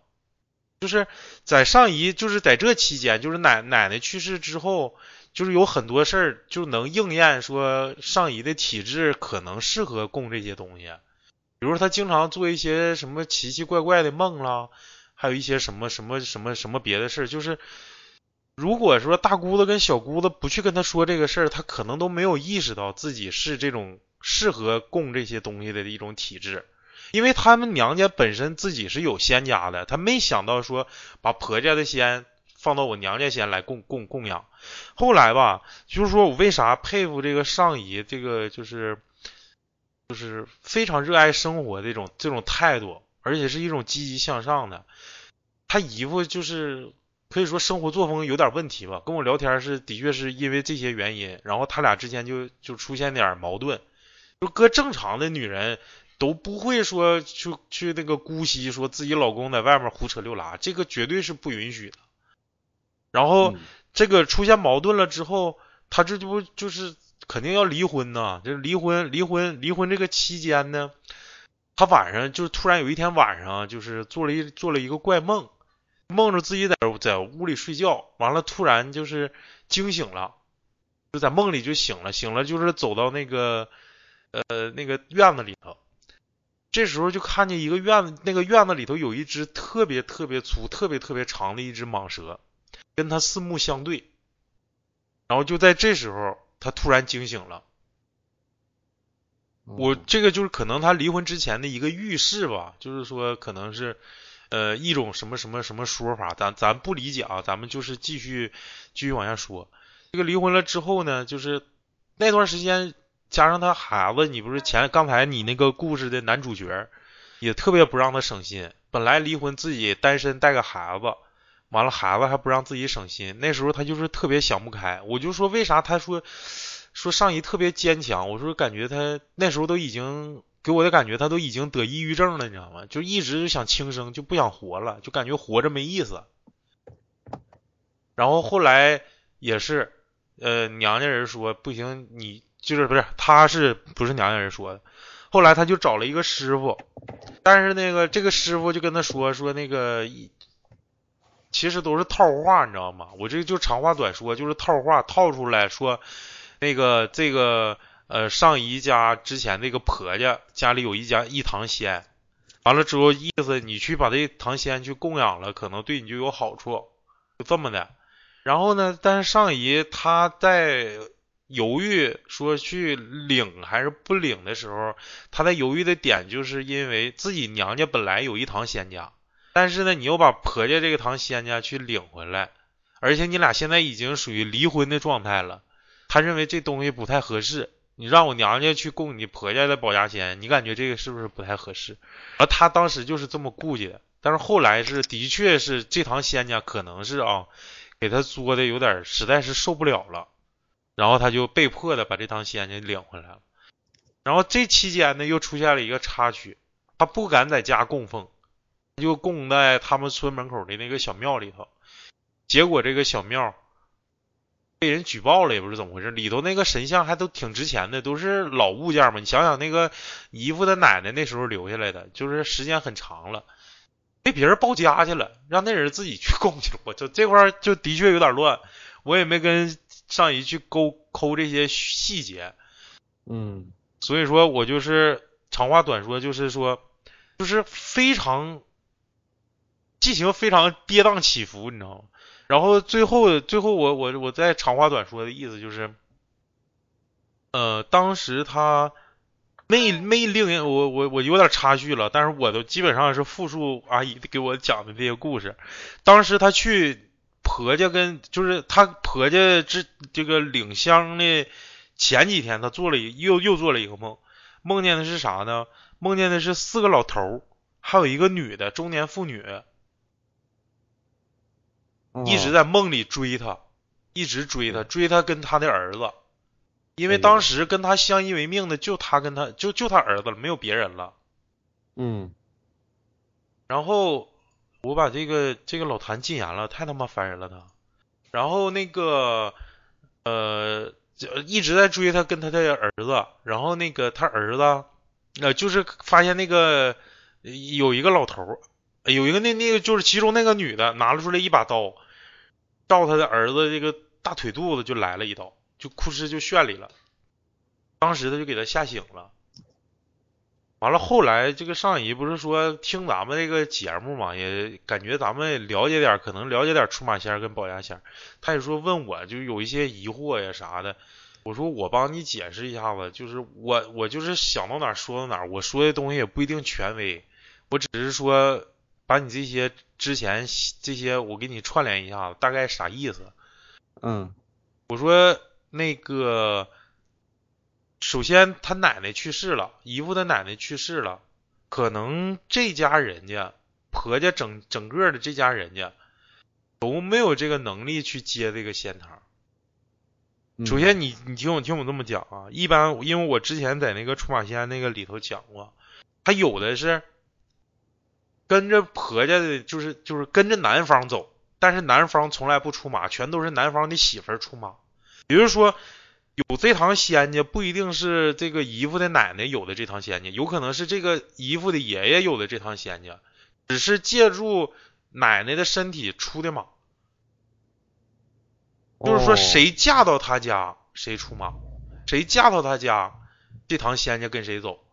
就是在上姨就是在这期间，就是奶奶奶去世之后，就是有很多事儿就能应验说上姨的体质可能适合供这些东西，比如她经常做一些什么奇奇怪怪的梦啦。还有一些什么什么什么什么别的事儿，就是如果说大姑子跟小姑子不去跟他说这个事儿，他可能都没有意识到自己是这种适合供这些东西的一种体质，因为他们娘家本身自己是有仙家的，他没想到说把婆家的仙放到我娘家仙来供供供养。后来吧，就是说我为啥佩服这个上姨，这个就是就是非常热爱生活这种这种态度。而且是一种积极向上的，他姨夫就是可以说生活作风有点问题吧。跟我聊天是的确是因为这些原因，然后他俩之间就就出现点矛盾。就搁正常的女人都不会说去去那个姑息，说自己老公在外面胡扯六拉，这个绝对是不允许的。然后这个出现矛盾了之后，他这就不就是肯定要离婚呐？这离婚离婚离婚这个期间呢？他晚上就突然有一天晚上，就是做了一做了一个怪梦，梦着自己在在屋里睡觉，完了突然就是惊醒了，就在梦里就醒了，醒了就是走到那个呃那个院子里头，这时候就看见一个院子，那个院子里头有一只特别特别粗、特别特别长的一只蟒蛇，跟他四目相对，然后就在这时候，他突然惊醒了。我这个就是可能他离婚之前的一个预示吧，就是说可能是，呃，一种什么什么什么说法，咱咱不理解啊，咱们就是继续继续往下说。这个离婚了之后呢，就是那段时间加上他孩子，你不是前刚才你那个故事的男主角也特别不让他省心。本来离婚自己单身带个孩子，完了孩子还不让自己省心，那时候他就是特别想不开。我就说为啥他说。说上姨特别坚强，我说感觉她那时候都已经给我的感觉，她都已经得抑郁症了，你知道吗？就一直想轻生，就不想活了，就感觉活着没意思。然后后来也是，呃，娘家人说不行，你就是不是他是不是娘家人说的？后来他就找了一个师傅，但是那个这个师傅就跟他说说那个，其实都是套话，你知道吗？我这就长话短说，就是套话套出来说，那个这个呃上姨家之前那个婆家家里有一家一堂仙，完了之后意思你去把这堂仙去供养了，可能对你就有好处，就这么的。然后呢，但是上姨她在。犹豫说去领还是不领的时候，她在犹豫的点就是因为自己娘家本来有一堂仙家，但是呢，你又把婆家这个堂仙家去领回来，而且你俩现在已经属于离婚的状态了，他认为这东西不太合适。你让我娘家去供你婆家的保家仙，你感觉这个是不是不太合适？而他当时就是这么顾忌的，但是后来是的确是这堂仙家可能是啊，给他作的有点实在是受不了了。然后他就被迫的把这堂仙家领回来了。然后这期间呢，又出现了一个插曲，他不敢在家供奉，就供在他们村门口的那个小庙里头。结果这个小庙被人举报了，也不知怎么回事，里头那个神像还都挺值钱的，都是老物件嘛。你想想那个姨父的奶奶那时候留下来的，就是时间很长了，被别人报家去了，让那人自己去供去了。我就这块就的确有点乱，我也没跟。上一去勾抠这些细节，嗯，所以说我就是长话短说，就是说，就是非常剧情非常跌宕起伏，你知道吗？然后最后最后我我我再长话短说的意思就是，呃，当时他没没令人我我我有点插叙了，但是我都基本上是复述阿姨给我讲的这些故事。当时他去。婆家跟就是他婆家之这个领香的前几天，他做了一又又做了一个梦，梦见的是啥呢？梦见的是四个老头儿，还有一个女的中年妇女，一直在梦里追他，一直追他，追他跟他的儿子，因为当时跟他相依为命的就他跟他就就他儿子了，没有别人了。嗯，然后。我把这个这个老谭禁言了，太他妈烦人了他。然后那个呃，一直在追他跟他的儿子。然后那个他儿子呃，就是发现那个有一个老头，有一个那那个就是其中那个女的拿了出来一把刀，照他的儿子这个大腿肚子就来了一刀，就哭哧就炫里了。当时他就给他吓醒了。完了，后来这个上姨不是说听咱们这个节目嘛，也感觉咱们了解点，可能了解点出马仙跟保家仙。他也说问我就有一些疑惑呀啥的，我说我帮你解释一下子，就是我我就是想到哪说到哪，我说的东西也不一定权威，我只是说把你这些之前这些我给你串联一下子，大概啥意思？嗯，我说那个。首先，他奶奶去世了，姨父的奶奶去世了，可能这家人家婆家整整个的这家人家都没有这个能力去接这个仙堂。首先，你你听我听我这么讲啊，一般因为我之前在那个出马仙那个里头讲过，他有的是跟着婆家的，就是就是跟着男方走，但是男方从来不出马，全都是男方的媳妇儿出马，也就是说。有这堂仙家不一定是这个姨父的奶奶有的这堂仙家，有可能是这个姨父的爷爷有的这堂仙家，只是借助奶奶的身体出的马，就是说谁嫁到他家谁出马，谁嫁到他家这堂仙家跟谁走。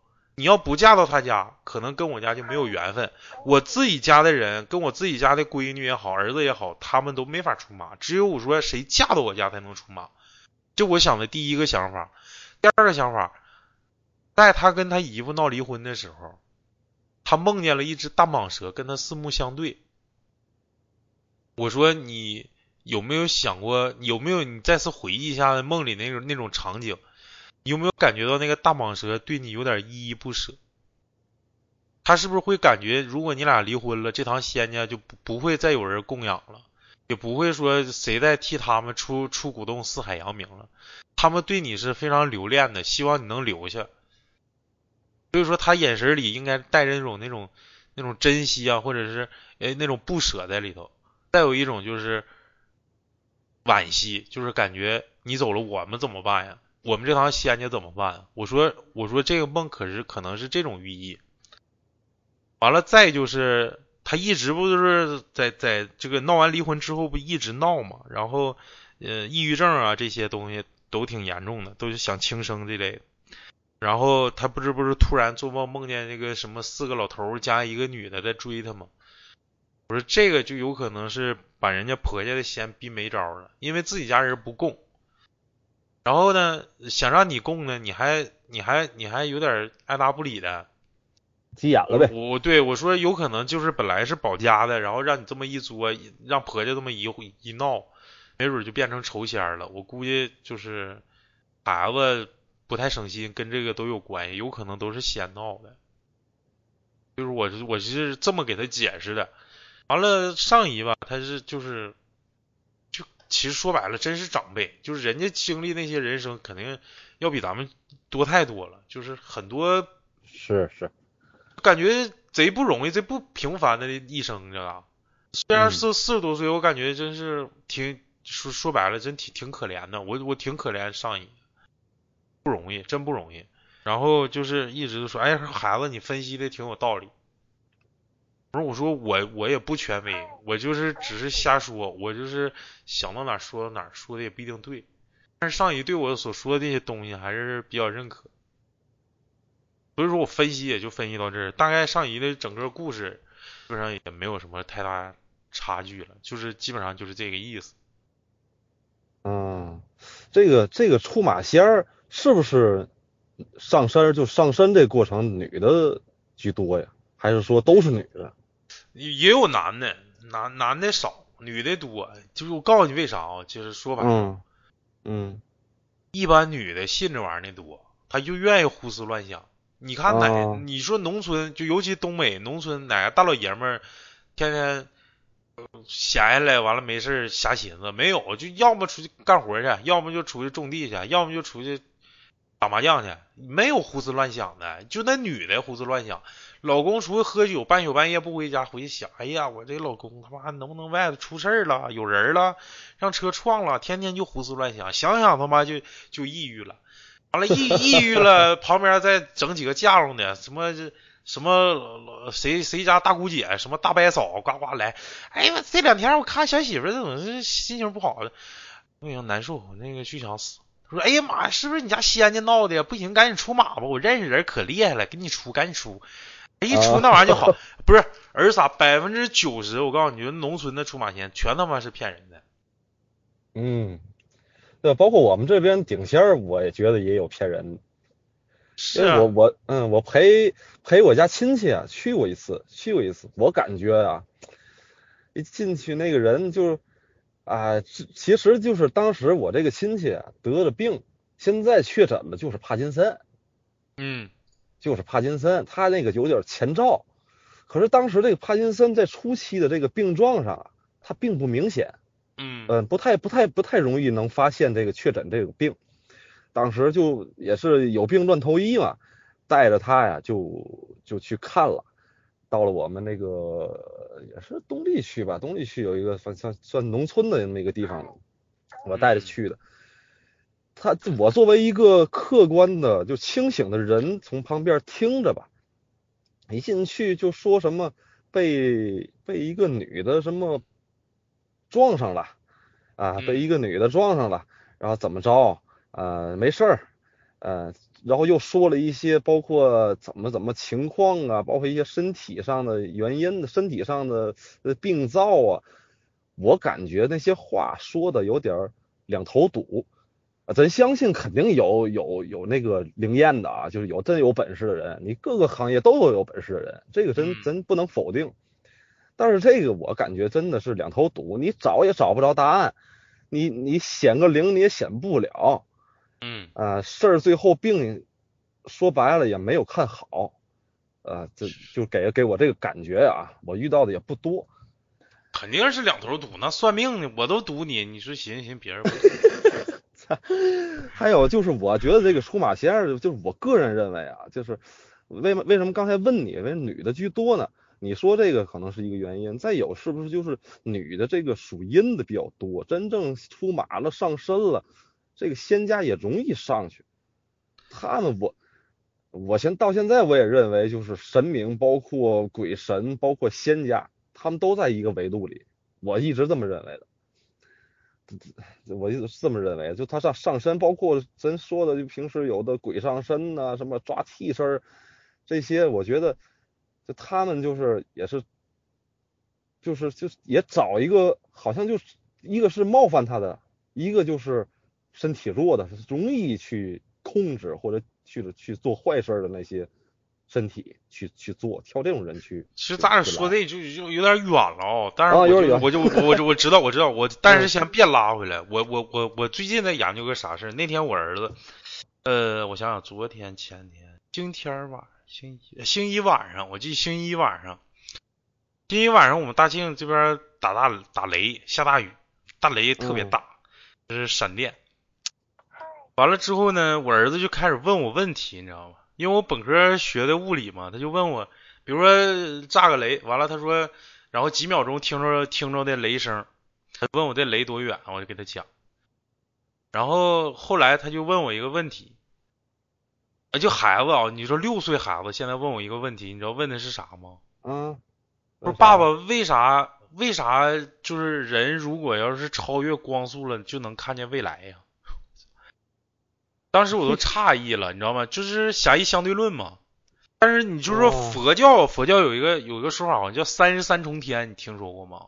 你要不嫁到他家，可能跟我家就没有缘分。我自己家的人跟我自己家的闺女也好，儿子也好，他们都没法出马，只有我说谁嫁到我家才能出马。就我想的第一个想法，第二个想法，在他跟他姨夫闹离婚的时候，他梦见了一只大蟒蛇跟他四目相对。我说你有没有想过，有没有你再次回忆一下梦里那种那种场景？有没有感觉到那个大蟒蛇对你有点依依不舍？他是不是会感觉，如果你俩离婚了，这堂仙家就不不会再有人供养了？也不会说谁再替他们出出古洞四海扬名了。他们对你是非常留恋的，希望你能留下。所以说，他眼神里应该带着那种那种那种珍惜啊，或者是哎那种不舍在里头。再有一种就是惋惜，就是感觉你走了，我们怎么办呀？我们这趟仙家怎么办？我说我说这个梦可是可能是这种寓意。完了，再就是他一直不就是在在这个闹完离婚之后不一直闹嘛，然后呃抑郁症啊这些东西都挺严重的，都是想轻生这类的。然后他不是不是突然做梦梦见那个什么四个老头加一个女的在追他吗？我说这个就有可能是把人家婆家的仙逼没招了，因为自己家人不供。然后呢，想让你供呢，你还你还你还有点爱答不理的。急眼了呗，我对我说有可能就是本来是保家的，然后让你这么一作，让婆家这么一一闹，没准就变成仇仙了。我估计就是孩子不太省心，跟这个都有关系，有可能都是先闹的。就是我我是这么给他解释的。完了上一吧，他是就是就其实说白了，真是长辈，就是人家经历那些人生肯定要比咱们多太多了，就是很多是是。感觉贼不容易，贼不平凡的一生，你知道吧？虽然四四十多岁，我感觉真是挺说说白了，真挺挺可怜的。我我挺可怜上瘾，不容易，真不容易。然后就是一直都说，哎，孩子，你分析的挺有道理。不是，我说我我也不权威，我就是只是瞎说，我就是想到哪说到哪，说的也不一定对。但是上姨对我所说的这些东西还是比较认可。所以说我分析也就分析到这儿，大概上移的整个故事基本上也没有什么太大差距了，就是基本上就是这个意思。嗯，这个这个出马仙儿是不是上身就上身这过程女的居多呀？还是说都是女的？也有男的，男男的少，女的多。就是我告诉你为啥啊？就是说白了，嗯，一般女的信这玩意儿的多，她就愿意胡思乱想。你看哪？你说农村就尤其东北农村哪个大老爷们儿天天闲下来完了没事瞎寻思？没有，就要么出去干活去，要么就出去种地去，要么就出去打麻将去，没有胡思乱想的。就那女的胡思乱想，老公出去喝酒半宿半夜不回家，回去想，哎呀，我这老公他妈能不能外头出事儿了，有人了，让车撞了，天天就胡思乱想，想想他妈就就抑郁了。完了，抑抑郁了，旁边再整几个嫁妆的，什么什么谁谁家大姑姐，什么大伯嫂，呱呱来。哎呀，这两天我看小媳妇怎么是心情不好的，不行难受，那个就想死。说，哎呀妈呀，是不是你家仙家闹的？不行，赶紧出马吧，我认识人可厉害了，给你出，赶紧出。一出那玩意儿就好，(laughs) 不是儿啥？百分之九十，我告诉你，农村的出马仙全他妈是骗人的。嗯。对，包括我们这边顶仙儿，我也觉得也有骗人。是我我嗯，我陪陪我家亲戚啊去过一次，去过一次，我感觉啊，一进去那个人就啊，其实就是当时我这个亲戚啊得了病，现在确诊了，就是帕金森。嗯，就是帕金森，他那个有点前兆，可是当时这个帕金森在初期的这个病状上啊，他并不明显。嗯不太不太不太容易能发现这个确诊这个病，当时就也是有病乱投医嘛，带着他呀就就去看了，到了我们那个也是东丽区吧，东丽区有一个算算算农村的那个地方，我带着去的，他我作为一个客观的就清醒的人从旁边听着吧，一进去就说什么被被一个女的什么。撞上了，啊，被一个女的撞上了，然后怎么着？呃，没事儿，呃，然后又说了一些包括怎么怎么情况啊，包括一些身体上的原因、身体上的病灶啊。我感觉那些话说的有点两头堵啊。咱相信肯定有有有那个灵验的啊，就是有真有本事的人，你各个行业都有有本事的人，这个真真不能否定。但是这个我感觉真的是两头堵，你找也找不着答案，你你显个灵你也显不了，嗯。啊事儿最后病说白了也没有看好，啊这就给给我这个感觉啊，我遇到的也不多，肯定是两头堵，那算命的我都堵你，你说行行别人，(laughs) 还有就是，我觉得这个出马仙儿，就是我个人认为啊，就是为为什么刚才问你，为什么女的居多呢？你说这个可能是一个原因，再有是不是就是女的这个属阴的比较多，真正出马了上身了，这个仙家也容易上去。他们我我现到现在我也认为，就是神明，包括鬼神，包括仙家，他们都在一个维度里，我一直这么认为的。我一直是这么认为，就他上上身，包括咱说的，就平时有的鬼上身呐、什么抓替身这些，我觉得就他们就是也是，就是就是也找一个，好像就是一个是冒犯他的，一个就是身体弱的，容易去控制或者去去做坏事儿的那些身体去去做，挑这种人去。其实咱俩说这就就有点远了啊，但是我就我就我就我知道我知道我，(laughs) 但是嗯先别拉回来。我我我我最近在研究个啥事儿？那天我儿子，呃，我想想，昨天前天今天晚上星期星期一晚上，我记得星期一晚上，星期一晚上我们大庆这边打大打雷下大雨，大雷特别嗯大，就是闪电。完了之后呢，我儿子就开始问我问题，你知道吗？因为我本科学的物理嘛，他就问我，比如说炸个雷，完了他说，然后几秒钟听着听着的雷声，他问我这雷多远，我就给他讲。然后后来他就问我一个问题，啊，就孩子啊，你说六岁孩子现在问我一个问题，你知道问的是啥吗？嗯，不是爸爸，为啥为啥就是人如果要是超越光速了，就能看见未来呀？当时我都 (laughs) 诧异了，你知道吗？就是狭义相对论嘛。但是你就说哦佛教，佛教有一个有一个说法，好像叫三十三重天，你听说过吗？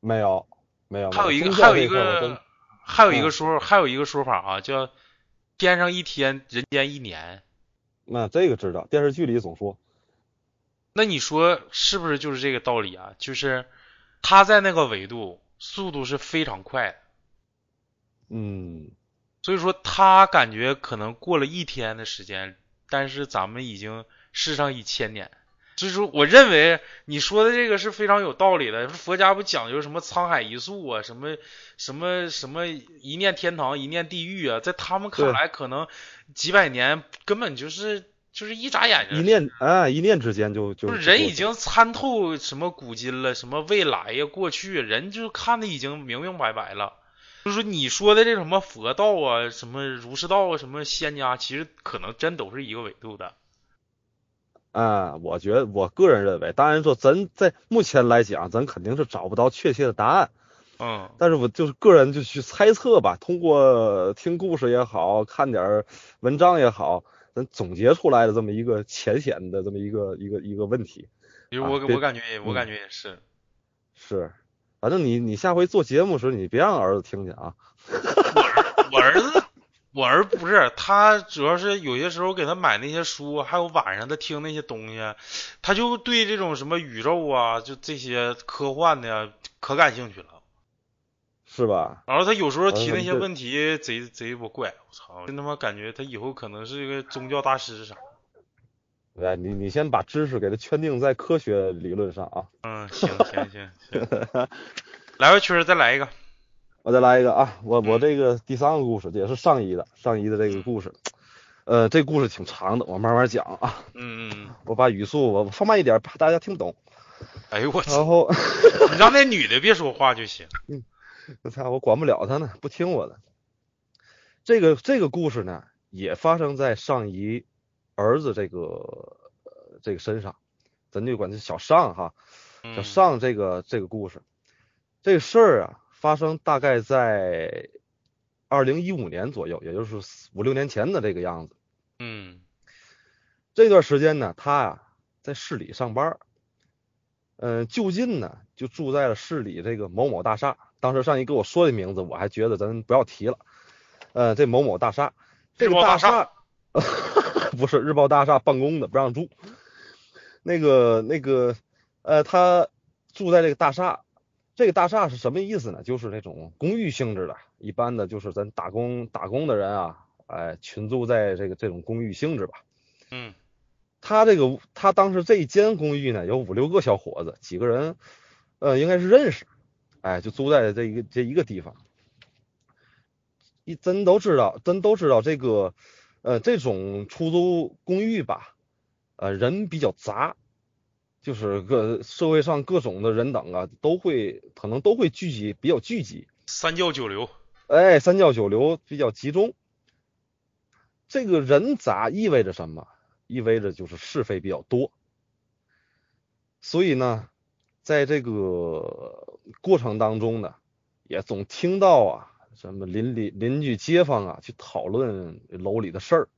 没有没有，还有一个还有一个还有一个嗯说还有一个说法啊，叫天上一天，人间一年。那这个知道，电视剧里总说，那你说是不是就是这个道理啊？就是他在那个维度速度是非常快的，嗯，所以说他感觉可能过了一天的时间，但是咱们已经世上一千年。所以说，我认为你说的这个是非常有道理的。佛家不讲究什么沧海一粟啊，什么什么什么一念天堂，一念地狱啊，在他们看来，可能几百年根本就是就是一眨眼睛一念啊一念之间就就人已经参透什么古今了，什么未来呀、过去，人就看的已经明明白白了。就是你说的这什么佛道啊，什么儒释道啊，什么仙家，其实可能真都是一个维度的。啊，我觉得我个人认为，当然说咱在目前来讲，咱肯定是找不到确切的答案，嗯，但是我就是个人就去猜测吧，通过听故事也好看点儿文章也好，咱总结出来的这么一个浅显的这么一个一个一个问题因为我、啊我感觉也我嗯感觉也是。是，反正你你下回做节目时，你别让儿子听见啊，(laughs) 我儿子，我儿子不是他，主要是有些时候给他买那些书，还有晚上他听那些东西，他就对这种什么宇宙啊，就这些科幻的呀，可感兴趣了。是吧？然后他有时候提那些问题贼贼我怪，我操，真他妈感觉他以后可能是一个宗教大师啥。哎，你你先把知识给它圈定在科学理论上啊。嗯，行行行行，来吧，群儿再来一个。我再来一个啊，我我嗯这个第三个故事也是上一的上一的这个故事，呃，这故事挺长的，我慢慢讲啊，嗯嗯嗯，我把语速我放慢一点，怕大家听不懂。哎呦我操，然后 (laughs) 你让那女的别说话就行。嗯我操，我管不了她呢，不听我的。这个这个故事呢，也发生在上一儿子这个呃这个身上，咱就管这小尚哈，小嗯尚这个这个故事，这个事儿啊，发生大概在二零一五年左右，也就是五六年前的这个样子。嗯这段时间呢，他呀在市里上班儿，嗯，就近呢就住在了市里这个某某大厦。当时上一跟我说的名字，我还觉得咱不要提了。呃，这某某大厦，这个大厦厦 (laughs) (laughs) 不是日报大厦办公的，不让住。那个那个呃，他住在这个大厦，这个大厦是什么意思呢？就是那种公寓性质的，一般的就是咱打工打工的人啊，哎，群租在这个这种公寓性质吧。嗯他这个他当时这一间公寓呢，有五六个小伙子，几个人，呃，应该是认识，哎，就租在这一个这一个地方。一真都知道，真都知道这个，呃，这种出租公寓吧，呃，人比较杂，就是各社会上各种的人等啊，都会可能都会聚集，比较聚集，三教九流，哎，三教九流比较集中。这个人杂意味着什么？意味着就是是非比较多。所以呢，在这个过程当中呢，也总听到啊。什么邻里邻居街坊啊，去讨论楼里的事儿，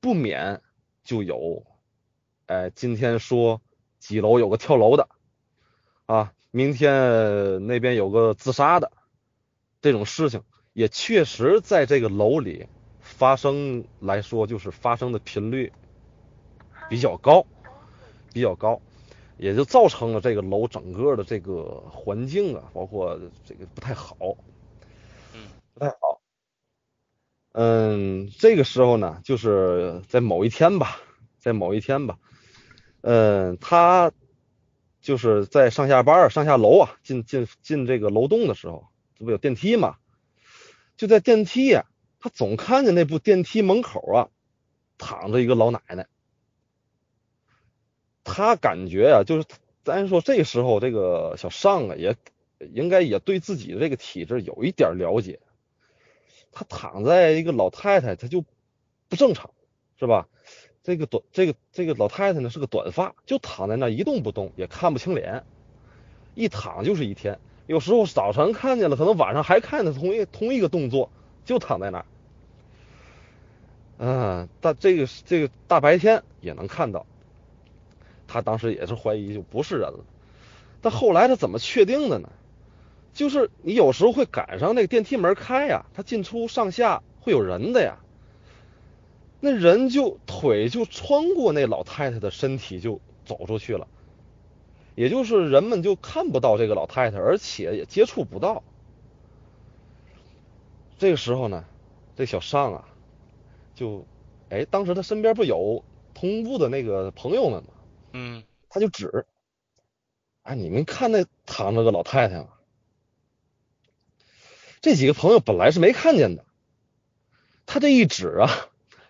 不免就有，哎，今天说几楼有个跳楼的，啊，明天那边有个自杀的，这种事情也确实在这个楼里发生来说，就是发生的频率比较高，比较高，也就造成了这个楼整个的这个环境啊，包括这个不太好。不太好，嗯，这个时候呢，就是在某一天吧，在某一天吧，嗯，他就是在上下班上下楼啊，进进进这个楼栋的时候，这不有电梯嘛？就在电梯呀，他总看见那部电梯门口啊，躺着一个老奶奶。他感觉呀，就是咱说这时候这个小尚啊，也应该也对自己的这个体质有一点了解。他躺在一个老太太，他就不正常，是吧？这个短，这个这个老太太呢是个短发，就躺在那一动不动，也看不清脸，一躺就是一天。有时候早晨看见了，可能晚上还看见同一同一个动作，就躺在那儿。嗯，但这个这个大白天也能看到。他当时也是怀疑就不是人了，但后来他怎么确定的呢？就是你有时候会赶上那个电梯门开呀，它进出上下会有人的呀，那人就腿就穿过那老太太的身体就走出去了，也就是人们就看不到这个老太太，而且也接触不到。这个时候呢，这小尚啊，就哎，当时他身边不有同屋的那个朋友们吗？嗯，他就指，哎，你们看那躺着个老太太吗？这几个朋友本来是没看见的，他这一指啊，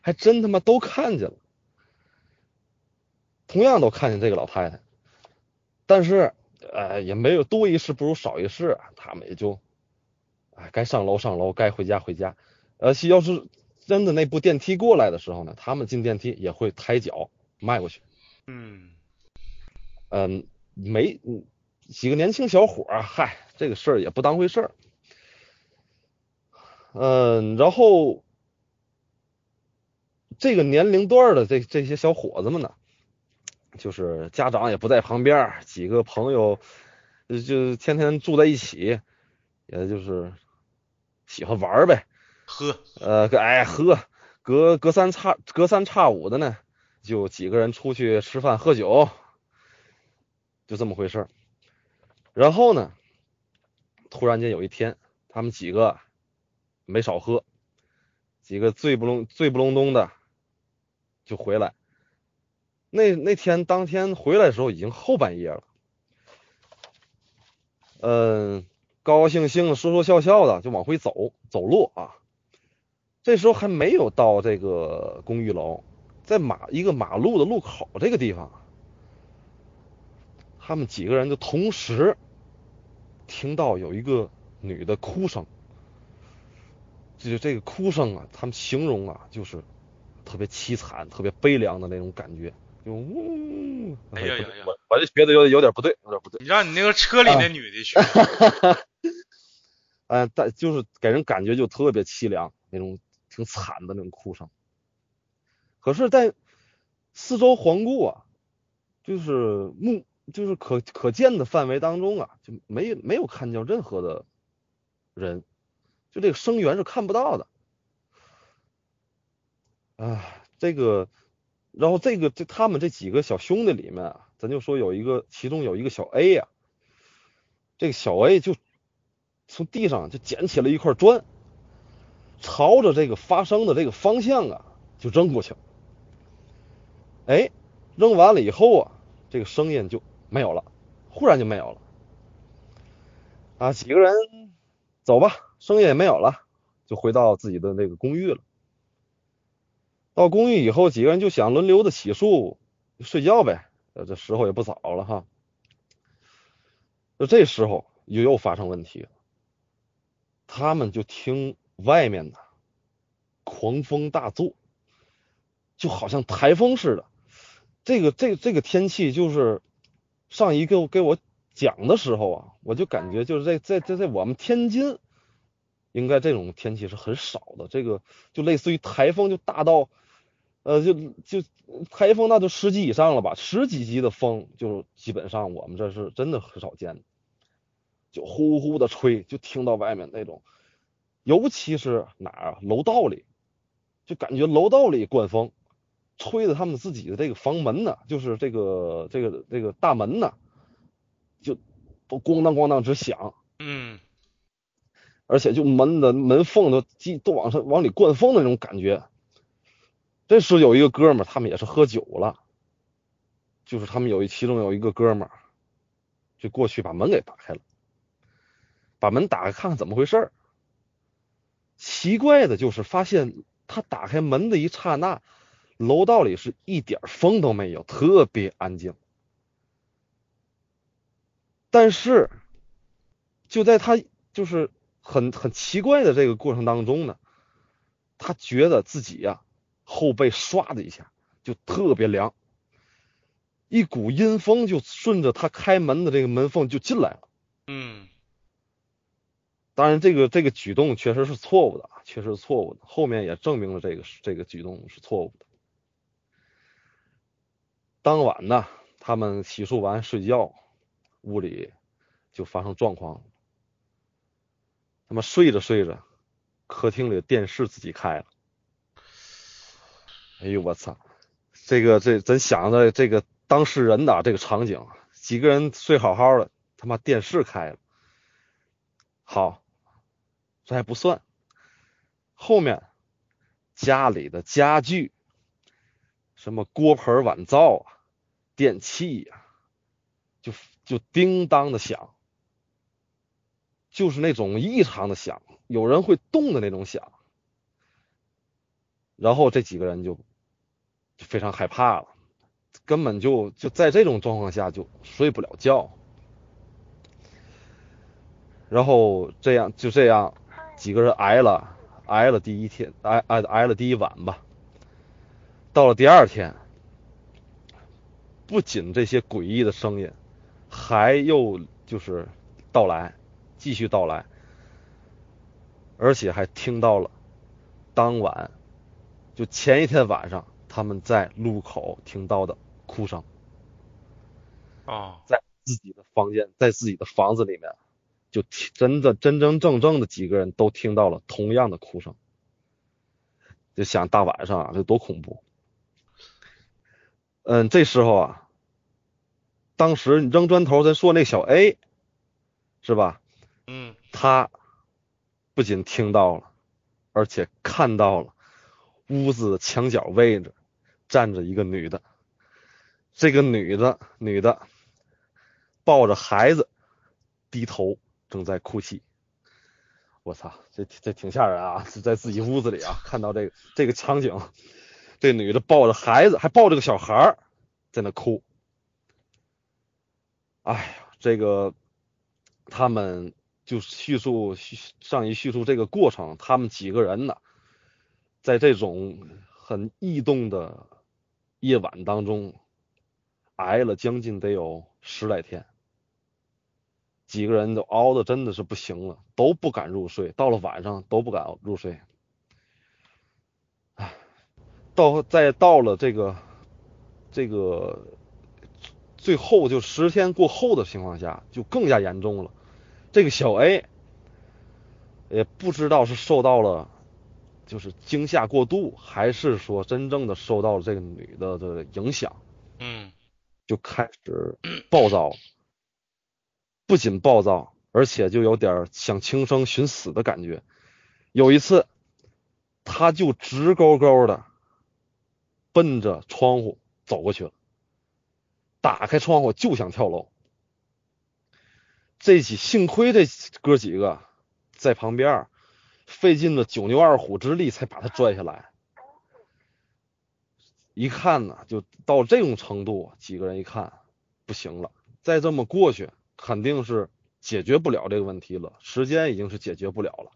还真他妈都看见了，同样都看见这个老太太，但是呃也没有多一事不如少一事，他们也就哎该上楼上楼，该回家回家。呃，要是真的那部电梯过来的时候呢，他们进电梯也会抬脚迈过去。嗯嗯，没几个年轻小伙儿，嗨，这个事儿也不当回事儿。嗯，然后这个年龄段的这这些小伙子们呢，就是家长也不在旁边，几个朋友就天天住在一起，也就是喜欢玩呗，喝，呃，哎喝，隔隔三差隔三差五的呢，就几个人出去吃饭喝酒，就这么回事然后呢，突然间有一天，他们几个。没少喝，几个醉不隆醉不隆咚的就回来。那那天当天回来的时候已经后半夜了，嗯，高高兴兴、说说笑笑的就往回走走路啊。这时候还没有到这个公寓楼，在马一个马路的路口这个地方，他们几个人就同时听到有一个女的哭声。就这个哭声啊，他们形容啊，就是特别凄惨、特别悲凉的那种感觉，就呜。哎呀呀呀！我我就觉得有有点不对，有点不对。你让你那个车里那女的去。(laughs) 哎，但就是给人感觉就特别凄凉，那种挺惨的那种哭声。可是，在四周环顾啊，就是目就是可可见的范围当中啊，就没没有看见任何的人。就这个声源是看不到的，啊，这个，然后这个这他们这几个小兄弟里面啊，咱就说有一个，其中有一个小 A 呀，这个小 A 就从地上就捡起了一块砖，朝着这个发声的这个方向啊就扔过去，哎，扔完了以后啊，这个声音就没有了，忽然就没有了，啊，几个人走吧。声音也没有了，就回到自己的那个公寓了。到公寓以后，几个人就想轮流的洗漱、睡觉呗。呃，这时候也不早了哈。就这时候又又发生问题了，他们就听外面的狂风大作，就好像台风似的。这个这这个天气就是上一个给我讲的时候啊，我就感觉就是在在在在我们天津，应该这种天气是很少的。这个就类似于台风，就大到呃就就台风那就十级以上了吧，十几级的风就基本上我们这是真的很少见，就呼呼的吹，就听到外面那种，尤其是哪儿啊楼道里，就感觉楼道里灌风。吹的他们自己的这个房门呢，就是这个这个这个大门呢，就都咣当咣当直响，嗯，而且就门的门缝都进都往上往里灌风的那种感觉。这时有一个哥们儿，他们也是喝酒了，就是他们有一其中有一个哥们儿，就过去把门给打开了，把门打开看看怎么回事儿。奇怪的就是发现他打开门的一刹那。楼道里是一点风都没有，特别安静。但是，就在他就是很很奇怪的这个过程当中呢，他觉得自己呀后背唰的一下就特别凉，一股阴风就顺着他开门的这个门缝就进来了。嗯，当然，这个这个举动确实是错误的，确实是错误的。后面也证明了这个这个举动是错误的。当晚呢，他们洗漱完睡觉，屋里就发生状况。他们睡着睡着，客厅里的电视自己开了。哎呦我操！这个这咱想着这个当事人的这个场景，几个人睡好好的，他妈电视开了。好，这还不算，后面家里的家具，什么锅盆碗灶啊。电器呀，就就叮当的响，就是那种异常的响，有人会动的那种响。然后这几个人就就非常害怕了，根本就就在这种状况下就睡不了觉。然后这样就这样，几个人挨了挨了第一天，挨挨挨了第一晚吧。到了第二天。不仅这些诡异的声音，还又就是到来，继续到来，而且还听到了当晚就前一天晚上他们在路口听到的哭声。啊，在自己的房间，在自己的房子里面，就真的真真正正的几个人都听到了同样的哭声。就想大晚上啊，这多恐怖！嗯，这时候啊，当时你扔砖头，咱说那小 A，是吧？嗯，他不仅听到了，而且看到了屋子的墙角位置站着一个女的。这个女的，女的抱着孩子，低头正在哭泣。我操，这这挺吓人啊！(laughs) 在自己屋子里啊，看到这个这个场景，这女的抱着孩子，还抱着个小孩儿。在那哭，哎呀，这个他们就叙述叙上一叙述这个过程，他们几个人呢，在这种很异动的夜晚当中，挨了将近得有十来天，几个人都熬的真的是不行了，都不敢入睡，到了晚上都不敢入睡，唉，到再到了这个。这个最后就十天过后的情况下，就更加严重了。这个小 A 也不知道是受到了就是惊吓过度，还是说真正的受到了这个女的的影响，嗯，就开始暴躁，不仅暴躁，而且就有点想轻生寻死的感觉。有一次，他就直勾勾的奔着窗户。走过去了，打开窗户就想跳楼。这几幸亏这哥几个在旁边费尽了九牛二虎之力才把他拽下来。一看呢，就到这种程度，几个人一看不行了，再这么过去肯定是解决不了这个问题了，时间已经是解决不了了，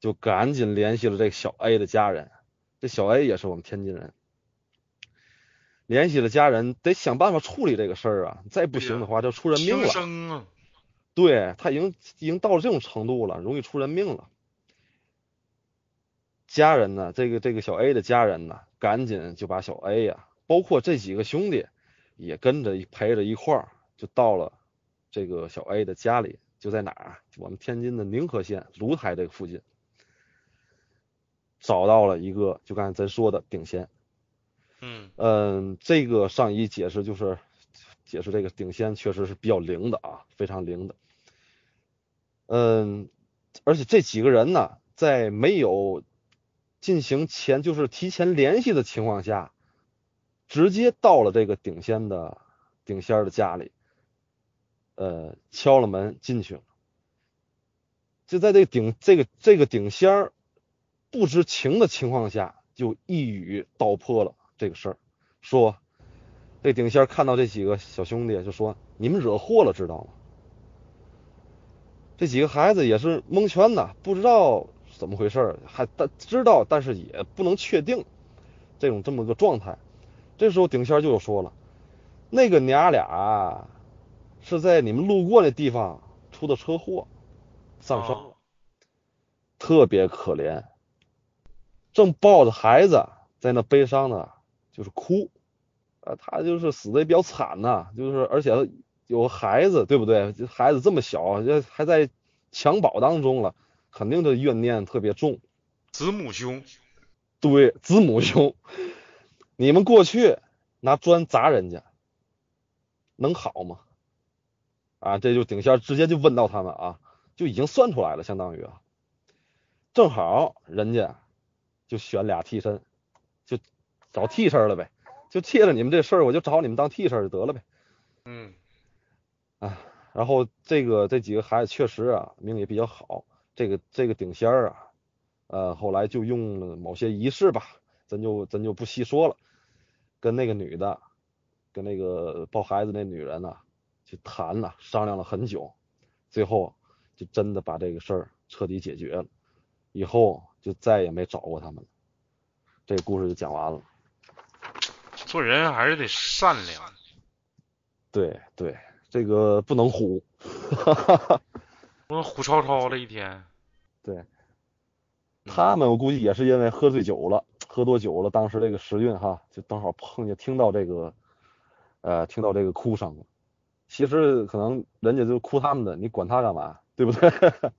就赶紧联系了这个小 A 的家人。这小 A 也是我们天津人，联系了家人，得想办法处理这个事儿啊！再不行的话，就出人命了。生啊！对他已经已经到了这种程度了，容易出人命了。家人呢，这个这个小 A 的家人呢，赶紧就把小 A 呀，包括这几个兄弟也跟着陪着一块儿，就到了这个小 A 的家里，就在哪儿？我们天津的宁河县芦台这个附近。找到了一个，就刚才咱说的顶仙。嗯嗯，这个上一解释就是解释这个顶仙确实是比较灵的啊，非常灵的。嗯，而且这几个人呢，在没有进行前就是提前联系的情况下，直接到了这个顶仙的顶仙的家里，呃，敲了门进去了。就在这个顶这个这个顶仙儿。不知情的情况下，就一语道破了这个事儿，说这顶仙看到这几个小兄弟，就说你们惹祸了，知道吗？这几个孩子也是蒙圈的，不知道怎么回事，还但知道，但是也不能确定这种这么个状态。这时候顶仙就说了，那个娘俩是在你们路过那地方出的车祸，丧生了，特别可怜。正抱着孩子在那悲伤呢，就是哭，啊，他就是死的也比较惨呐，就是而且有孩子，对不对？孩子这么小，还在襁褓当中了，肯定这怨念特别重。子母兄，对，子母兄，你们过去拿砖砸人家，能好吗？啊，这就顶仙直接就问到他们啊，就已经算出来了，相当于啊，正好人家。就选俩替身，就找替身了呗。就借着你们这事儿，我就找你们当替身就得了呗。嗯，啊，然后这个这几个孩子确实啊，命也比较好。这个这个顶仙儿啊，呃，后来就用了某些仪式吧，咱就咱就不细说了。跟那个女的，跟那个抱孩子那女人呢，去谈了，商量了很久，最后就真的把这个事儿彻底解决了。以后。就再也没找过他们了，这故事就讲完了。做人还是得善良。对对，这个不能虎，不能虎超超了一天。对，他们我估计也是因为喝醉酒了，喝多酒了，当时这个时运哈，就正好碰见听到这个，呃，听到这个哭声了。其实可能人家就哭他们的，你管他干嘛，对不对？(laughs)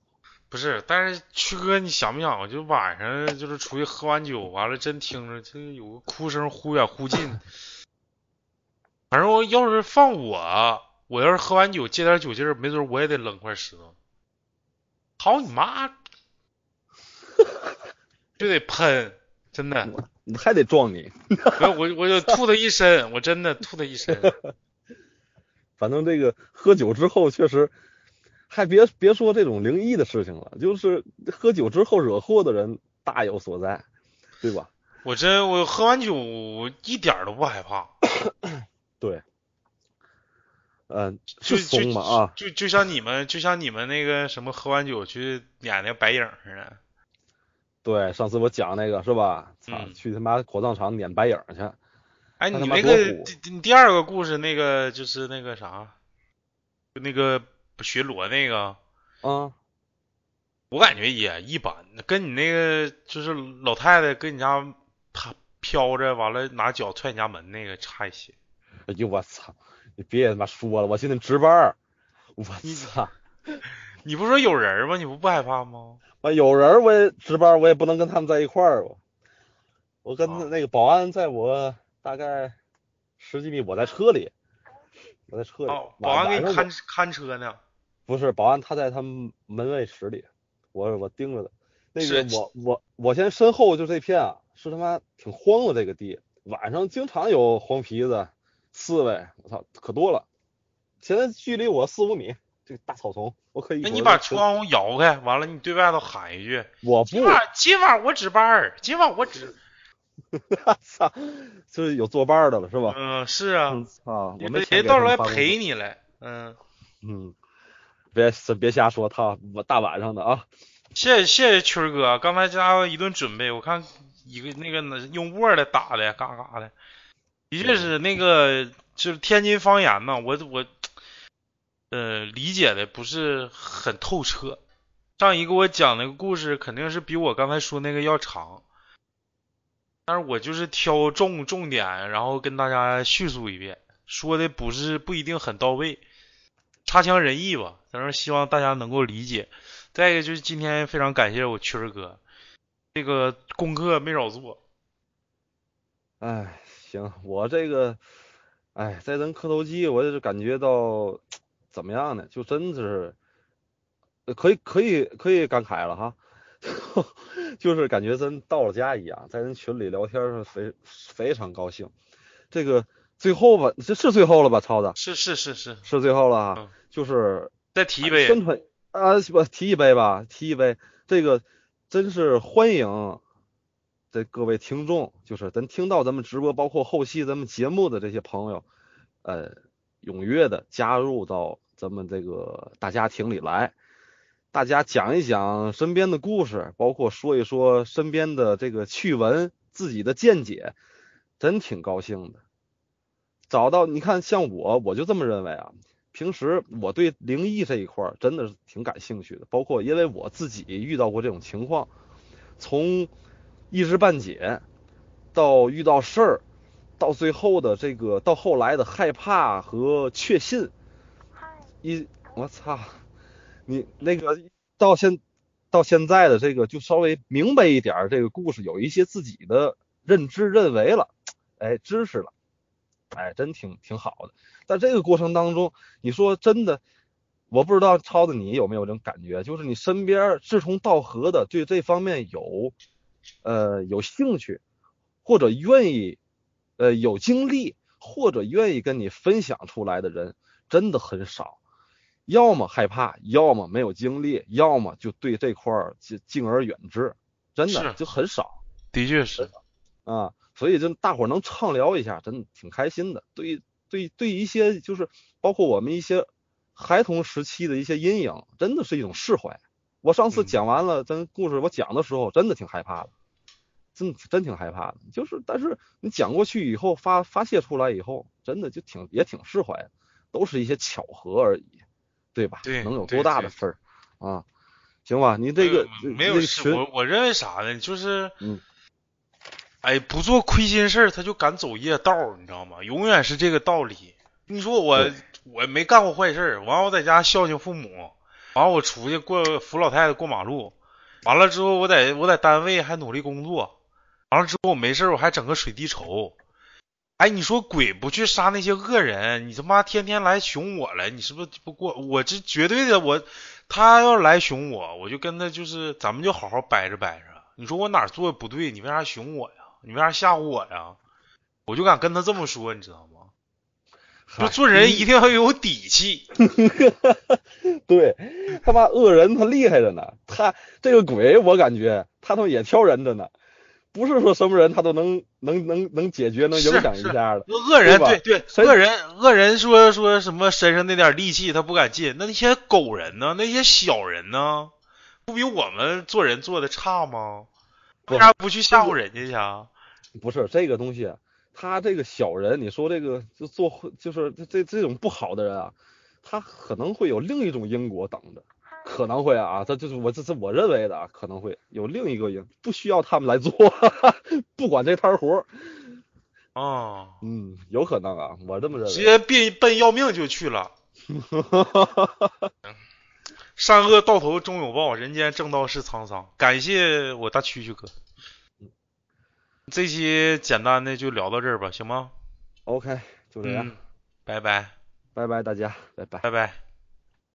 不是，但是曲哥，你想不想？就晚上就是出去喝完酒，完了真听着就有个哭声忽远忽近。反正我要是放我，我要是喝完酒借点酒劲儿，没准我也得扔块石头。好你妈！就得喷，真的。还得撞你。我我我就吐他一身，我真的吐他一身。(laughs) 反正这个喝酒之后确实。还别别说这种灵异的事情了，就是喝酒之后惹祸的人大有所在，对吧？我真我喝完酒一点都不害怕。(coughs) 对，嗯，就怂嘛啊？就就像你们，就像你们那个什么喝完酒去撵那个白影似的。对，上次我讲那个是吧？操，去他妈火葬场撵白影去。哎，你那个第第二个故事那个就是那个啥，就那个。巡逻那个，啊，我感觉也一般，跟你那个就是老太太跟你家飘飘着，完了拿脚踹你家门那个差一些。哎呦我操！你别他妈说了，我现在值班，我操！(laughs) 你不说有人吗？你不不害怕吗？啊，有人我也值班，我也不能跟他们在一块儿我。我跟那个保安在我大概十几米，我在车里，我在车里。哦，保安给你看看车呢。不是保安，他在他们门卫室里，我我盯着的。那个我我我现在身后就这片啊，是他妈挺荒的这个地，晚上经常有黄皮子、刺猬，我操，可多了。现在距离我四五米，这个大草丛，我可以。那你把窗户摇开，完了你对外头喊一句：“我不，今晚今晚我值班儿，今晚我值。(laughs) 操，就是有作伴的了是吧？嗯，是啊。啊，我们谁到时候来陪你来？嗯嗯，别别瞎说，他我大晚上的啊。谢谢谢谢群哥，刚才家伙一顿准备，我看一个那个用 Word 打的，嘎嘎的，的确是那个就是天津方言嘛，我我呃理解的不是很透彻。上一个我讲那个故事肯定是比我刚才说那个要长，但是我就是挑重重点，然后跟大家叙述一遍，说的不是不一定很到位，差强人意吧，但是希望大家能够理解。再一个就是今天非常感谢我群儿哥，这个功课没少做。哎，行，我这个，哎，在咱磕头机，我就是感觉到怎么样呢？就真是可以可以可以感慨了哈，(laughs) 就是感觉咱到了家一样，在人群里聊天是非非常高兴。这个最后吧，这是最后了吧？超子是是是是是最后了哈，就是再提一杯宣传。啊，不提一杯吧，提一杯。这个真是欢迎这各位听众，就是咱听到咱们直播，包括后期咱们节目的这些朋友，呃，踊跃的加入到咱们这个大家庭里来。大家讲一讲身边的故事，包括说一说身边的这个趣闻，自己的见解，真挺高兴的。找到你看，像我，我就这么认为啊。平时我对灵异这一块真的是挺感兴趣的，包括因为我自己遇到过这种情况，从一知半解到遇到事儿，到最后的这个到后来的害怕和确信，一我操，你那个到现到现在的这个就稍微明白一点这个故事，有一些自己的认知认为了，哎，知识了。哎，真挺挺好的。在这个过程当中，你说真的，我不知道超子你有没有这种感觉，就是你身边志同道合的，对这方面有呃有兴趣，或者愿意呃有经历，或者愿意跟你分享出来的人，真的很少。要么害怕，要么没有经历，要么就对这块儿敬敬而远之，真的就很少。的确是啊。所以，就大伙能畅聊一下，真的挺开心的。对对对，一些就是包括我们一些孩童时期的一些阴影，真的是一种释怀。我上次讲完了咱故事，我讲的时候真的挺害怕的，真真挺害怕的。就是，但是你讲过去以后，发发泄出来以后，真的就挺也挺释怀，都是一些巧合而已，对吧？对，能有多大的事儿啊？行吧，你这个没有事，我我认为啥呢？就是嗯。哎，不做亏心事儿，他就敢走夜道，你知道吗？永远是这个道理。你说我我没干过坏事儿，完我在家孝敬父母，完我出去过扶老太太过马路，完了之后我在我在单位还努力工作，完了之后我没事我还整个水滴筹。哎，你说鬼不去杀那些恶人，你他妈天天来熊我来，你是不是不过？我这绝对的，我他要来熊我，我就跟他就是咱们就好好掰着掰着。你说我哪做的不对？你为啥熊我呀？你为啥吓唬我呀？我就敢跟他这么说，你知道吗？就做人一定要有底气。(laughs) 对，他妈恶人他厉害着呢，他这个鬼我感觉他他妈也挑人着呢，不是说什么人他都能能能能解决能影响一下的。恶人对对，恶人恶人说说什么身上那点戾气他不敢进，那那些狗人呢？那些小人呢？不比我们做人做的差吗？为啥不去吓唬人家去啊？不是这个东西，他这个小人，你说这个就做就是这这种不好的人啊，他可能会有另一种因果等着，可能会啊，这就是我这是我认为的啊，可能会有另一个人，不需要他们来做，(laughs) 不管这摊活。哦，嗯，有可能啊，我这么认为。直接奔奔要命就去了。(laughs) 善恶到头终有报，人间正道是沧桑。感谢我大蛐蛐哥。这期简单的就聊到这儿吧，行吗？OK，就这样。拜拜，拜拜大家，拜拜，拜拜。